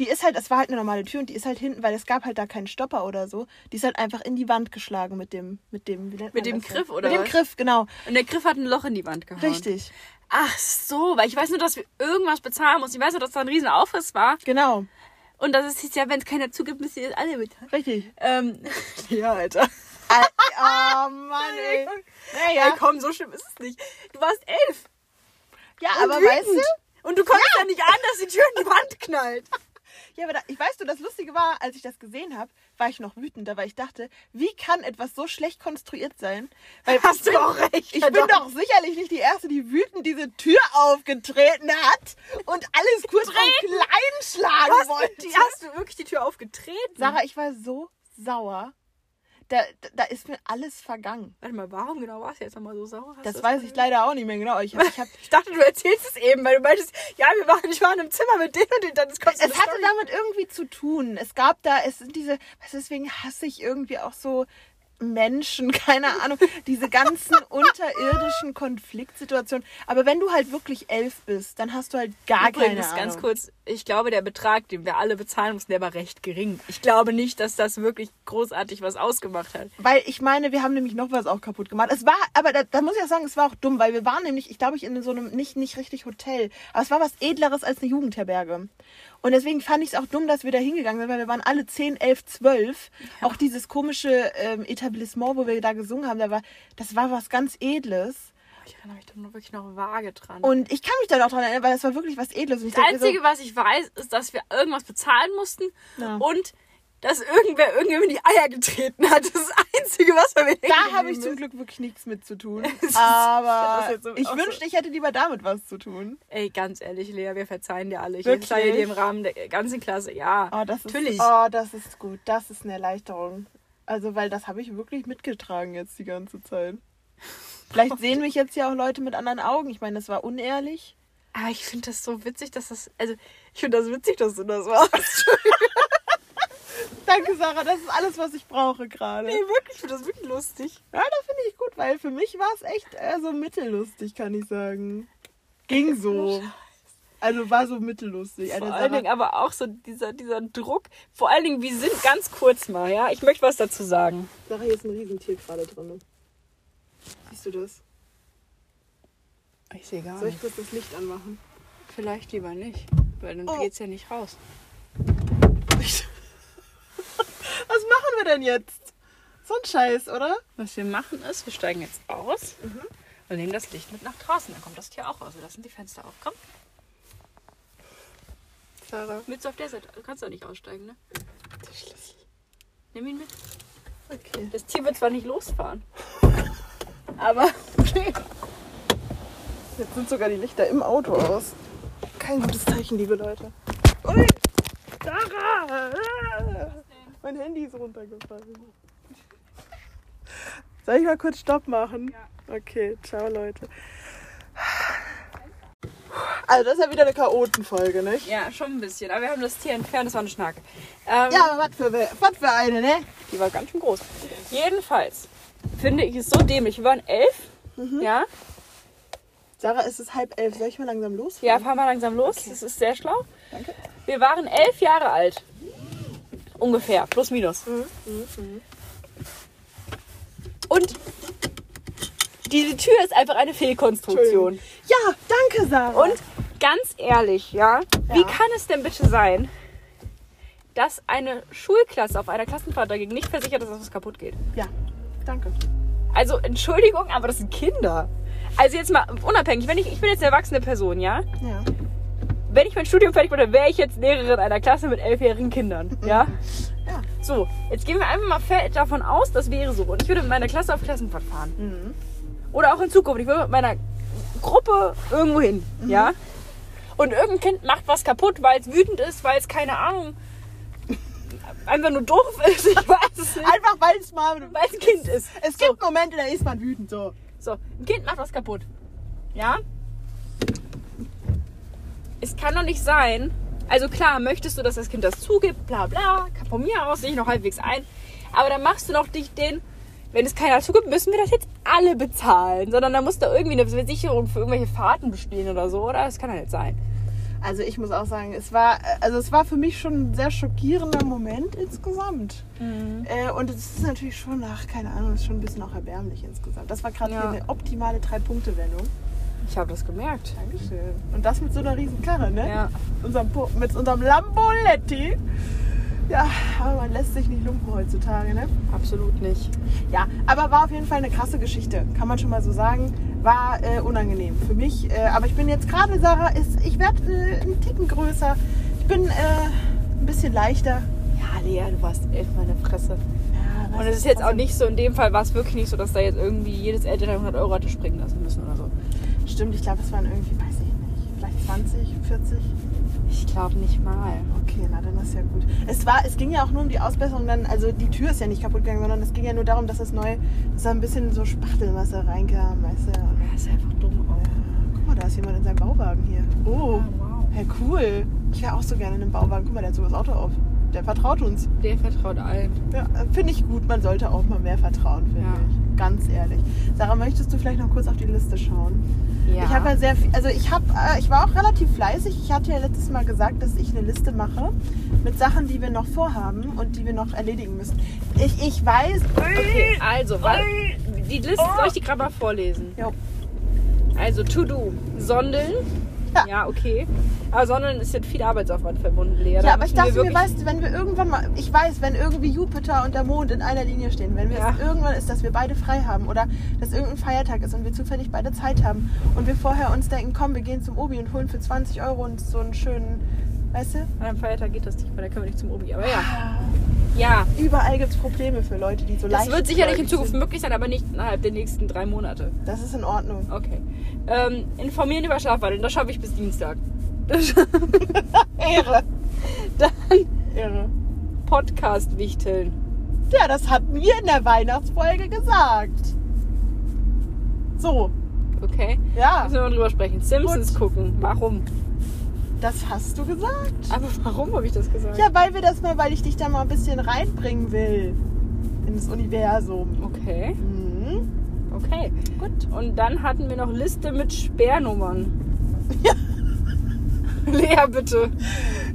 die ist halt, es war halt eine normale Tür und die ist halt hinten, weil es gab halt da keinen Stopper oder so. Die ist halt einfach in die Wand geschlagen mit dem, mit dem, Mit dem das Griff, denn? oder Mit dem was? Griff, genau. und der Griff hat ein Loch in die Wand gehauen. Richtig, Ach so, weil ich weiß nur, dass wir irgendwas bezahlen mussten. Ich weiß nur, dass da ein riesen Aufriss war. genau, Und das ist ja, wenn es keiner zugibt, müsst ihr das alle bezahlen. richtig. Ähm, ja, Alter. Al- oh Mann, ey. Naja, Ey, komm, so schlimm ist es nicht. Du warst elf. ja, Und aber wütend. weißt du, Und du konntest ja. nicht an, dass die Tür in die Wand knallt. Ja, aber da, ich weißt du, das Lustige war, als ich das gesehen habe, war ich noch wütender, weil ich dachte, wie kann etwas so schlecht konstruiert sein? Weil Hast du auch recht, Ich bin doch sicherlich nicht die Erste, die wütend diese Tür aufgetreten hat und alles kurz und klein schlagen wollte. hast du wirklich die Tür aufgetreten? Sarah, ich war so sauer. Da, da, ist mir alles vergangen. Warte mal, warum genau warst du jetzt nochmal so sauer? Hast Das weiß ich leider auch nicht mehr genau. Ich hab, ich hab, Ich dachte, du erzählst es eben, weil du meintest, ja, wir waren, ich war in einem Zimmer mit denen und denen, dann kommt so es hatte Story. damit irgendwie zu tun. Es gab da, es sind diese, weißt deswegen hasse ich irgendwie auch so Menschen, keine Ahnung, diese ganzen unterirdischen Konfliktsituationen. Aber wenn du halt wirklich elf bist, dann hast du halt gar keine Übrigens, Ahnung. ganz kurz, ich glaube, der Betrag, den wir alle bezahlen mussten, der war recht gering. Ich glaube nicht, dass das wirklich großartig was ausgemacht hat. Weil ich meine, wir haben nämlich noch was auch kaputt gemacht. Es war, aber da, da muss ich auch sagen, es war auch dumm, weil wir waren nämlich, ich glaube, ich in so einem nicht, nicht richtig Hotel. Aber es war was Edleres als eine Jugendherberge. Und deswegen fand ich es auch dumm, dass wir da hingegangen sind, weil wir waren alle 10, 11, 12. Auch dieses komische ähm, Etablissement, wo wir da gesungen haben, da war, das war was ganz Edles. Ich erinnere mich da nur wirklich noch vage dran. Und ich kann mich dann auch daran erinnern, weil das war wirklich was Edles. Das Einzige, was ich weiß, ist, dass wir irgendwas bezahlen mussten Ja. und dass irgendwer irgendjemand in die Eier getreten hat. Das ist das Einzige, was wir so, da habe ich zum Glück wirklich nichts mit zu tun. Aber so- ich so- wünschte, ich hätte lieber damit was zu tun. Ey, ganz ehrlich, Lea, wir verzeihen dir alle. Ich Wirklich? verzeihe dir im Rahmen der ganzen Klasse. Ja, Oh, das natürlich. Ist, oh, das ist gut. Das ist eine Erleichterung. Also, weil das habe ich wirklich mitgetragen jetzt die ganze Zeit. Vielleicht sehen mich jetzt ja auch Leute mit anderen Augen. Ich meine, das war unehrlich. Aber ich finde das so witzig, dass das. Also, ich finde das witzig, dass du das machst. Danke, Sarah, das ist alles, was ich brauche gerade. nee, wirklich, ich finde das wirklich lustig. Ja, das finde ich gut, weil für mich war es echt eher so mittellustig, kann ich sagen. Ging so. Also war so mittellustig. Vor allen Dingen aber auch so dieser, dieser Druck. Vor allen Dingen, wir sind ganz kurz mal, ja. Ich möchte was dazu sagen. Sarah, hier ist ein Riesentier gerade drin. Siehst du das? Ich sehe gar Soll ich kurz das Licht anmachen? Vielleicht lieber nicht, weil dann Oh. geht's ja nicht raus. Was machen wir denn jetzt? So ein Scheiß, oder? Was wir machen ist, wir steigen jetzt aus und nehmen das Licht mit nach draußen. Dann kommt das Tier auch raus. Wir lassen die Fenster auf. Komm, Sarah. mit so auf der Seite. Du kannst doch nicht aussteigen, ne? Der Schlüssel. Nimm ihn mit. Okay. Das Tier wird zwar nicht losfahren, aber okay. Jetzt sind sogar die Lichter im Auto aus. Kein gutes Zeichen, liebe Leute. Ui! Sarah! Mein Handy ist runtergefallen. Soll ich mal kurz Stopp machen? Ja. Okay, ciao Leute. Also das ist ja wieder eine Chaotenfolge, nicht? Ja, schon ein bisschen. Aber wir haben das Tier entfernt, das war ein Schnack. Ähm, Ja, aber was für, was für eine, ne? Die war ganz schön groß. Jedenfalls finde ich es so dämlich. Wir waren elf. Ja, Sarah, es ist halb elf. Soll ich mal langsam ja, losfahren? fahren wir langsam los. Das ist sehr schlau. Danke. Wir waren elf Jahre alt. Ungefähr, plus minus. Und diese Tür ist einfach eine Fehlkonstruktion. Ja, danke, Sarah. Und ganz ehrlich, ja, wie Ja. kann es denn bitte sein, dass eine Schulklasse auf einer Klassenfahrt dagegen nicht versichert ist, dass was kaputt geht? Ja, danke. Also, Entschuldigung, aber das sind Kinder. Also jetzt mal unabhängig, wenn ich, ich bin jetzt eine erwachsene Person, ja? Ja. Wenn ich mein Studium fertig dann wäre ich jetzt Lehrerin einer Klasse mit elfjährigen Kindern, ja? Ja. So, jetzt gehen wir einfach mal davon aus, das wäre so. Und ich würde mit meiner Klasse auf Klassenfahrt fahren. Mhm. Oder auch in Zukunft. Ich würde mit meiner Gruppe irgendwo hin, ja? Und irgendein Kind macht was kaputt, weil es wütend ist, weil es keine Ahnung einfach nur doof ist. Ich weiß es nicht. Einfach weil es mal. Weil ein Kind ist. Es gibt Momente, da ist man wütend so. So, ein Kind macht was kaputt. Ja? Es kann doch nicht sein. Also klar, möchtest du, dass das Kind das zugibt, bla bla. Von mir aus sehe ich noch halbwegs ein. Aber dann machst du noch dich den. Wenn es keiner zugibt, müssen wir das jetzt alle bezahlen. Sondern da muss da irgendwie eine Versicherung für irgendwelche Fahrten bestehen oder so, oder? Das kann ja nicht sein. Also ich muss auch sagen, es war, also es war für mich schon ein sehr schockierender Moment insgesamt. Äh, und es ist natürlich schon, ach, keine Ahnung, es ist schon ein bisschen auch erbärmlich insgesamt. Das war gerade Ja. eine optimale Drei-Punkte-Wendung. Ich habe das gemerkt. Dankeschön. Und das mit so einer riesen Karre, ne? Ja. Unserem, mit unserem Lamboletti. Ja, aber man lässt sich nicht lumpen heutzutage, ne? Absolut nicht. Ja, aber war auf jeden Fall eine krasse Geschichte, kann man schon mal so sagen. War äh, unangenehm für mich. Äh, aber ich bin jetzt gerade, Sarah, ist, ich werde äh, einen Ticken größer. Ich bin äh, ein bisschen leichter. Ja, Lea, du warst elf, meine Fresse. Ja, Und es ist jetzt auch nicht so, in dem Fall war es wirklich nicht so, dass da jetzt irgendwie jedes Elternteil 100 Euro hatte springen lassen müssen oder so. Stimmt, ich glaube, es waren irgendwie, weiß ich nicht, vielleicht 20, 40. Ich glaube nicht mal. Okay, na dann ist ja gut. Es war, es ging ja auch nur um die Ausbesserung dann, also die Tür ist ja nicht kaputt gegangen, sondern es ging ja nur darum, dass es neu, dass da ein bisschen so Spachtelmasse reinkam, weißt du. Das ist einfach dumm auch. äh, guck mal, da ist jemand in seinem Bauwagen hier. Oh, wow. hey, cool. Ich wäre auch so gerne in einem Bauwagen. Guck mal, der hat sogar das Auto auf. Der vertraut uns. Der vertraut allen. Ja, finde ich gut. Man sollte auch mal mehr vertrauen, finde Ja. ich. Ganz ehrlich. Sarah, möchtest du vielleicht noch kurz auf die Liste schauen? Ja. Ich habe ja sehr viel, also ich habe, äh, ich war auch relativ fleißig. Ich hatte ja letztes Mal gesagt, dass ich eine Liste mache mit Sachen, die wir noch vorhaben und die wir noch erledigen müssen. Ich, ich weiß. Okay, also, weil, die Liste Oh. soll ich die gerade mal vorlesen. Ja. Also, to do. Sondeln. Ja. Ja, okay. Aber Sondeln ist jetzt viel Arbeitsaufwand verbunden, Lea. Ja, aber ich dachte mir, weißt du, wenn wir irgendwann mal, ich weiß, wenn irgendwie Jupiter und der Mond in einer Linie stehen, wenn wir Ja. es irgendwann ist, dass wir beide frei haben oder dass irgendein Feiertag ist und wir zufällig beide Zeit haben und wir vorher uns denken, komm, wir gehen zum Obi und holen für 20 Euro uns so einen schönen, weißt du? An einem Feiertag geht das nicht, weil da können wir nicht zum Obi. Aber ja. Ja. Überall gibt es Probleme für Leute, die so leicht Das wird sicherlich in Zukunft sind. möglich sein, aber nicht innerhalb der nächsten drei Monate. Das ist in Ordnung. Okay. Ähm, informieren über Schlafwandeln, das schaffe ich bis Dienstag. Ehre. Dann Ehre. Podcast wichteln. Ja, das hatten wir in der Weihnachtsfolge gesagt. So, okay? Ja, Müssen wir mal drüber sprechen. Simpsons Gut. gucken. Warum? Das hast du gesagt. Aber warum habe ich das gesagt? Ja, weil wir das mal, weil ich dich da mal ein bisschen reinbringen will ins Universum. Okay, Mhm. okay. Gut. Und dann hatten wir noch Liste mit Sperrnummern. Ja. Lea, bitte.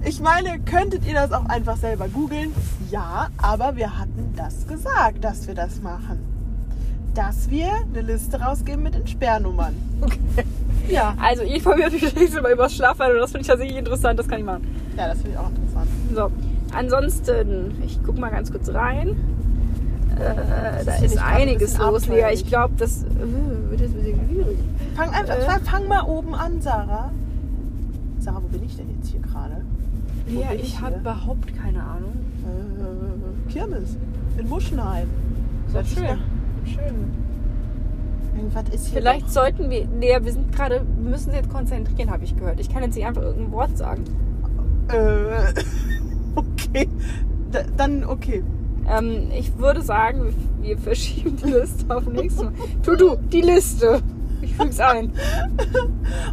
Ich meine, könntet ihr das auch einfach selber googeln? Ja, aber wir hatten das gesagt, dass wir das machen. Dass wir eine Liste rausgeben mit den Sperrnummern. Okay. Ja. Also, ich informiere mich nächstes Mal über das Schlafwandel und das finde ich tatsächlich interessant. Das kann ich machen. Ja, das finde ich auch interessant. So, ansonsten, ich guck mal ganz kurz rein. Äh, da hier ist ein einiges bisschen los, Lea. Ich glaube, das äh, wird jetzt ein bisschen schwierig. Fang einfach, Äh. fang mal oben an, Sarah. Sarah, wo bin ich denn jetzt hier gerade? Lea, ich ich habe überhaupt keine Ahnung. Äh, Kirmes. In Muschenheim. Das ist schön. Doch. Irgendwas ist hier. Vielleicht sollten wir, Lea, wir sind gerade, wir müssen jetzt konzentrieren, habe ich gehört. Ich kann jetzt nicht einfach irgendein Wort sagen. Doch, äh, okay. Da, dann okay. Ähm, ich würde sagen, wir verschieben die Liste auf nächstes Mal. Tu du, die Liste. Ich füg's ein.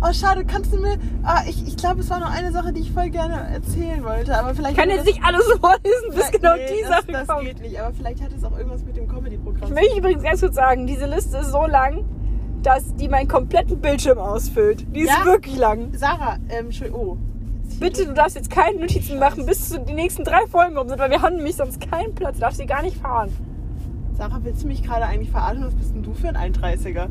Oh, schade, kannst du mir. Ah, ich, ich glaube, es war noch eine Sache, die ich voll gerne erzählen wollte. Aber vielleicht. Ich kann jetzt nicht alles vorlesen, bis genau nee, die das, Sache das kommt. geht nicht. Aber vielleicht hat es auch irgendwas mit. Ich möchte übrigens ganz kurz sagen, diese Liste ist so lang, dass die meinen kompletten Bildschirm ausfüllt. Die ist Ja. wirklich lang. Sarah, ähm, schön. Oh. Bitte, du darfst jetzt keine Notizen machen, bis zu die nächsten drei Folgen rum sind, weil wir haben nämlich sonst keinen Platz. Du darfst sie gar nicht fahren. Sarah, willst du mich gerade eigentlich verarschen? Was bist denn du für ein 31er?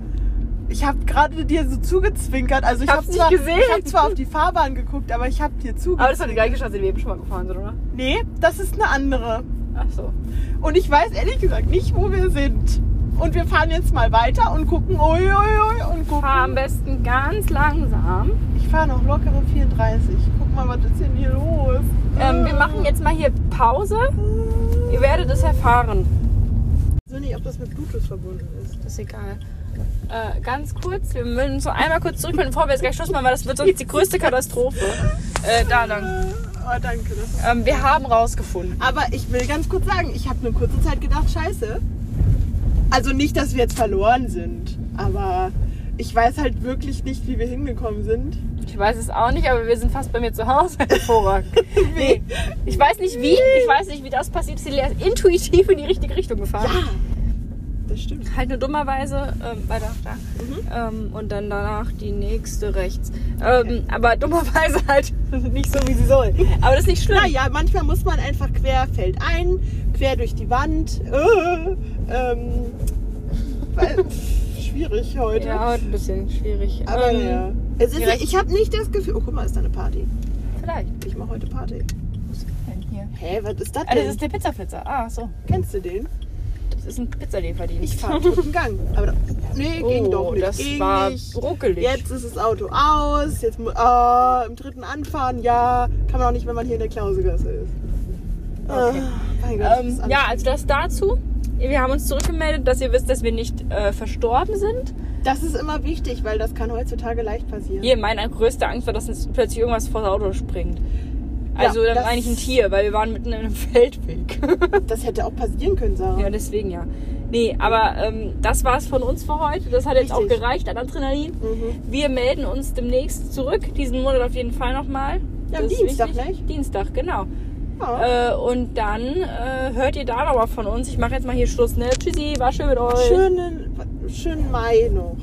Ich habe gerade dir so zugezwinkert. Also ich habe nicht zwar, gesehen. ich hab zwar auf die Fahrbahn geguckt, aber ich habe dir zugezwinkert. Aber das war die gleiche Straße, die wir eben schon mal gefahren sind, oder? Nee, das ist eine andere. Ach so. Und ich weiß ehrlich gesagt nicht, wo wir sind. Und wir fahren jetzt mal weiter und gucken, ui, ui, ui, und gucken. Fahr am besten ganz langsam. Ich fahre noch lockere 34. Guck mal, was ist denn hier los? Ähm, wir machen jetzt mal hier Pause. Ihr werdet es erfahren. Ich weiß nicht, ob das mit Bluetooth verbunden ist. Das ist egal. Äh, ganz kurz, wir müssen noch einmal kurz zurückmelden, bevor wir jetzt gleich Schluss machen, weil das wird sonst die größte Katastrophe. Äh, da lang. Oh, danke. Ähm, wir haben rausgefunden. Aber ich will ganz kurz sagen, ich habe eine kurze Zeit gedacht, scheiße. Also nicht, dass wir jetzt verloren sind, aber ich weiß halt wirklich nicht, wie wir hingekommen sind. Ich weiß es auch nicht, aber wir sind fast bei mir zu Hause. Hervorragend. nee, ich weiß nicht wie, ich weiß nicht, wie das passiert ist. Lea ist intuitiv in die richtige Richtung gefahren. Ja, das stimmt. Halt nur dummerweise ähm, weiter da. Ähm, und dann danach die nächste rechts. Ähm, Aber dummerweise halt nicht so, wie sie soll. Aber das ist nicht schlimm. Naja, manchmal muss man einfach quer fällt ein, quer durch die Wand. Äh, ähm, weil, schwierig heute. Ja, heute ein bisschen schwierig. Aber Ähm, ja. Es ist, ich habe nicht das Gefühl. Oh, guck mal, ist da eine Party. Vielleicht. Ich mache heute Party. Was ist denn hier? Hä, was ist das Ah, denn? das ist der Pizzaflitzer. Ah, so. Kennst du den? Das ist ein Pizzalieferdienst. Ich fahre dritten Gang. Aber da, nee, ging Oh, doch nicht. das ging war nicht. ruckelig. Jetzt ist das Auto aus. Jetzt ah, im dritten anfahren. Ja, kann man auch nicht, wenn man hier in der Klausegasse ist. Okay. Ah, Gott, Ähm, ist ja, also das dazu. Wir haben uns zurückgemeldet, dass ihr wisst, dass wir nicht äh, verstorben sind. das ist immer wichtig, weil das kann heutzutage leicht passieren. Hier, meine größte Angst war, dass uns plötzlich irgendwas vor das Auto springt. Also Ja, dann das- meine ich ein Tier, weil wir waren mitten in einem Feldweg. Das hätte auch passieren können, Sarah. ja, deswegen ja. Nee, aber ähm, das war's von uns für heute. Das hat jetzt auch Richtig. gereicht an Adrenalin. Mhm. Wir melden uns demnächst zurück, diesen Monat auf jeden Fall nochmal. Ja, am Das Dienstag, nicht? Dienstag, genau. Ja. Äh, und dann äh, hört ihr da nochmal von uns. Ich mache jetzt mal hier Schluss, ne? Tschüssi, war schön mit euch. Schönen, schönen Mai noch.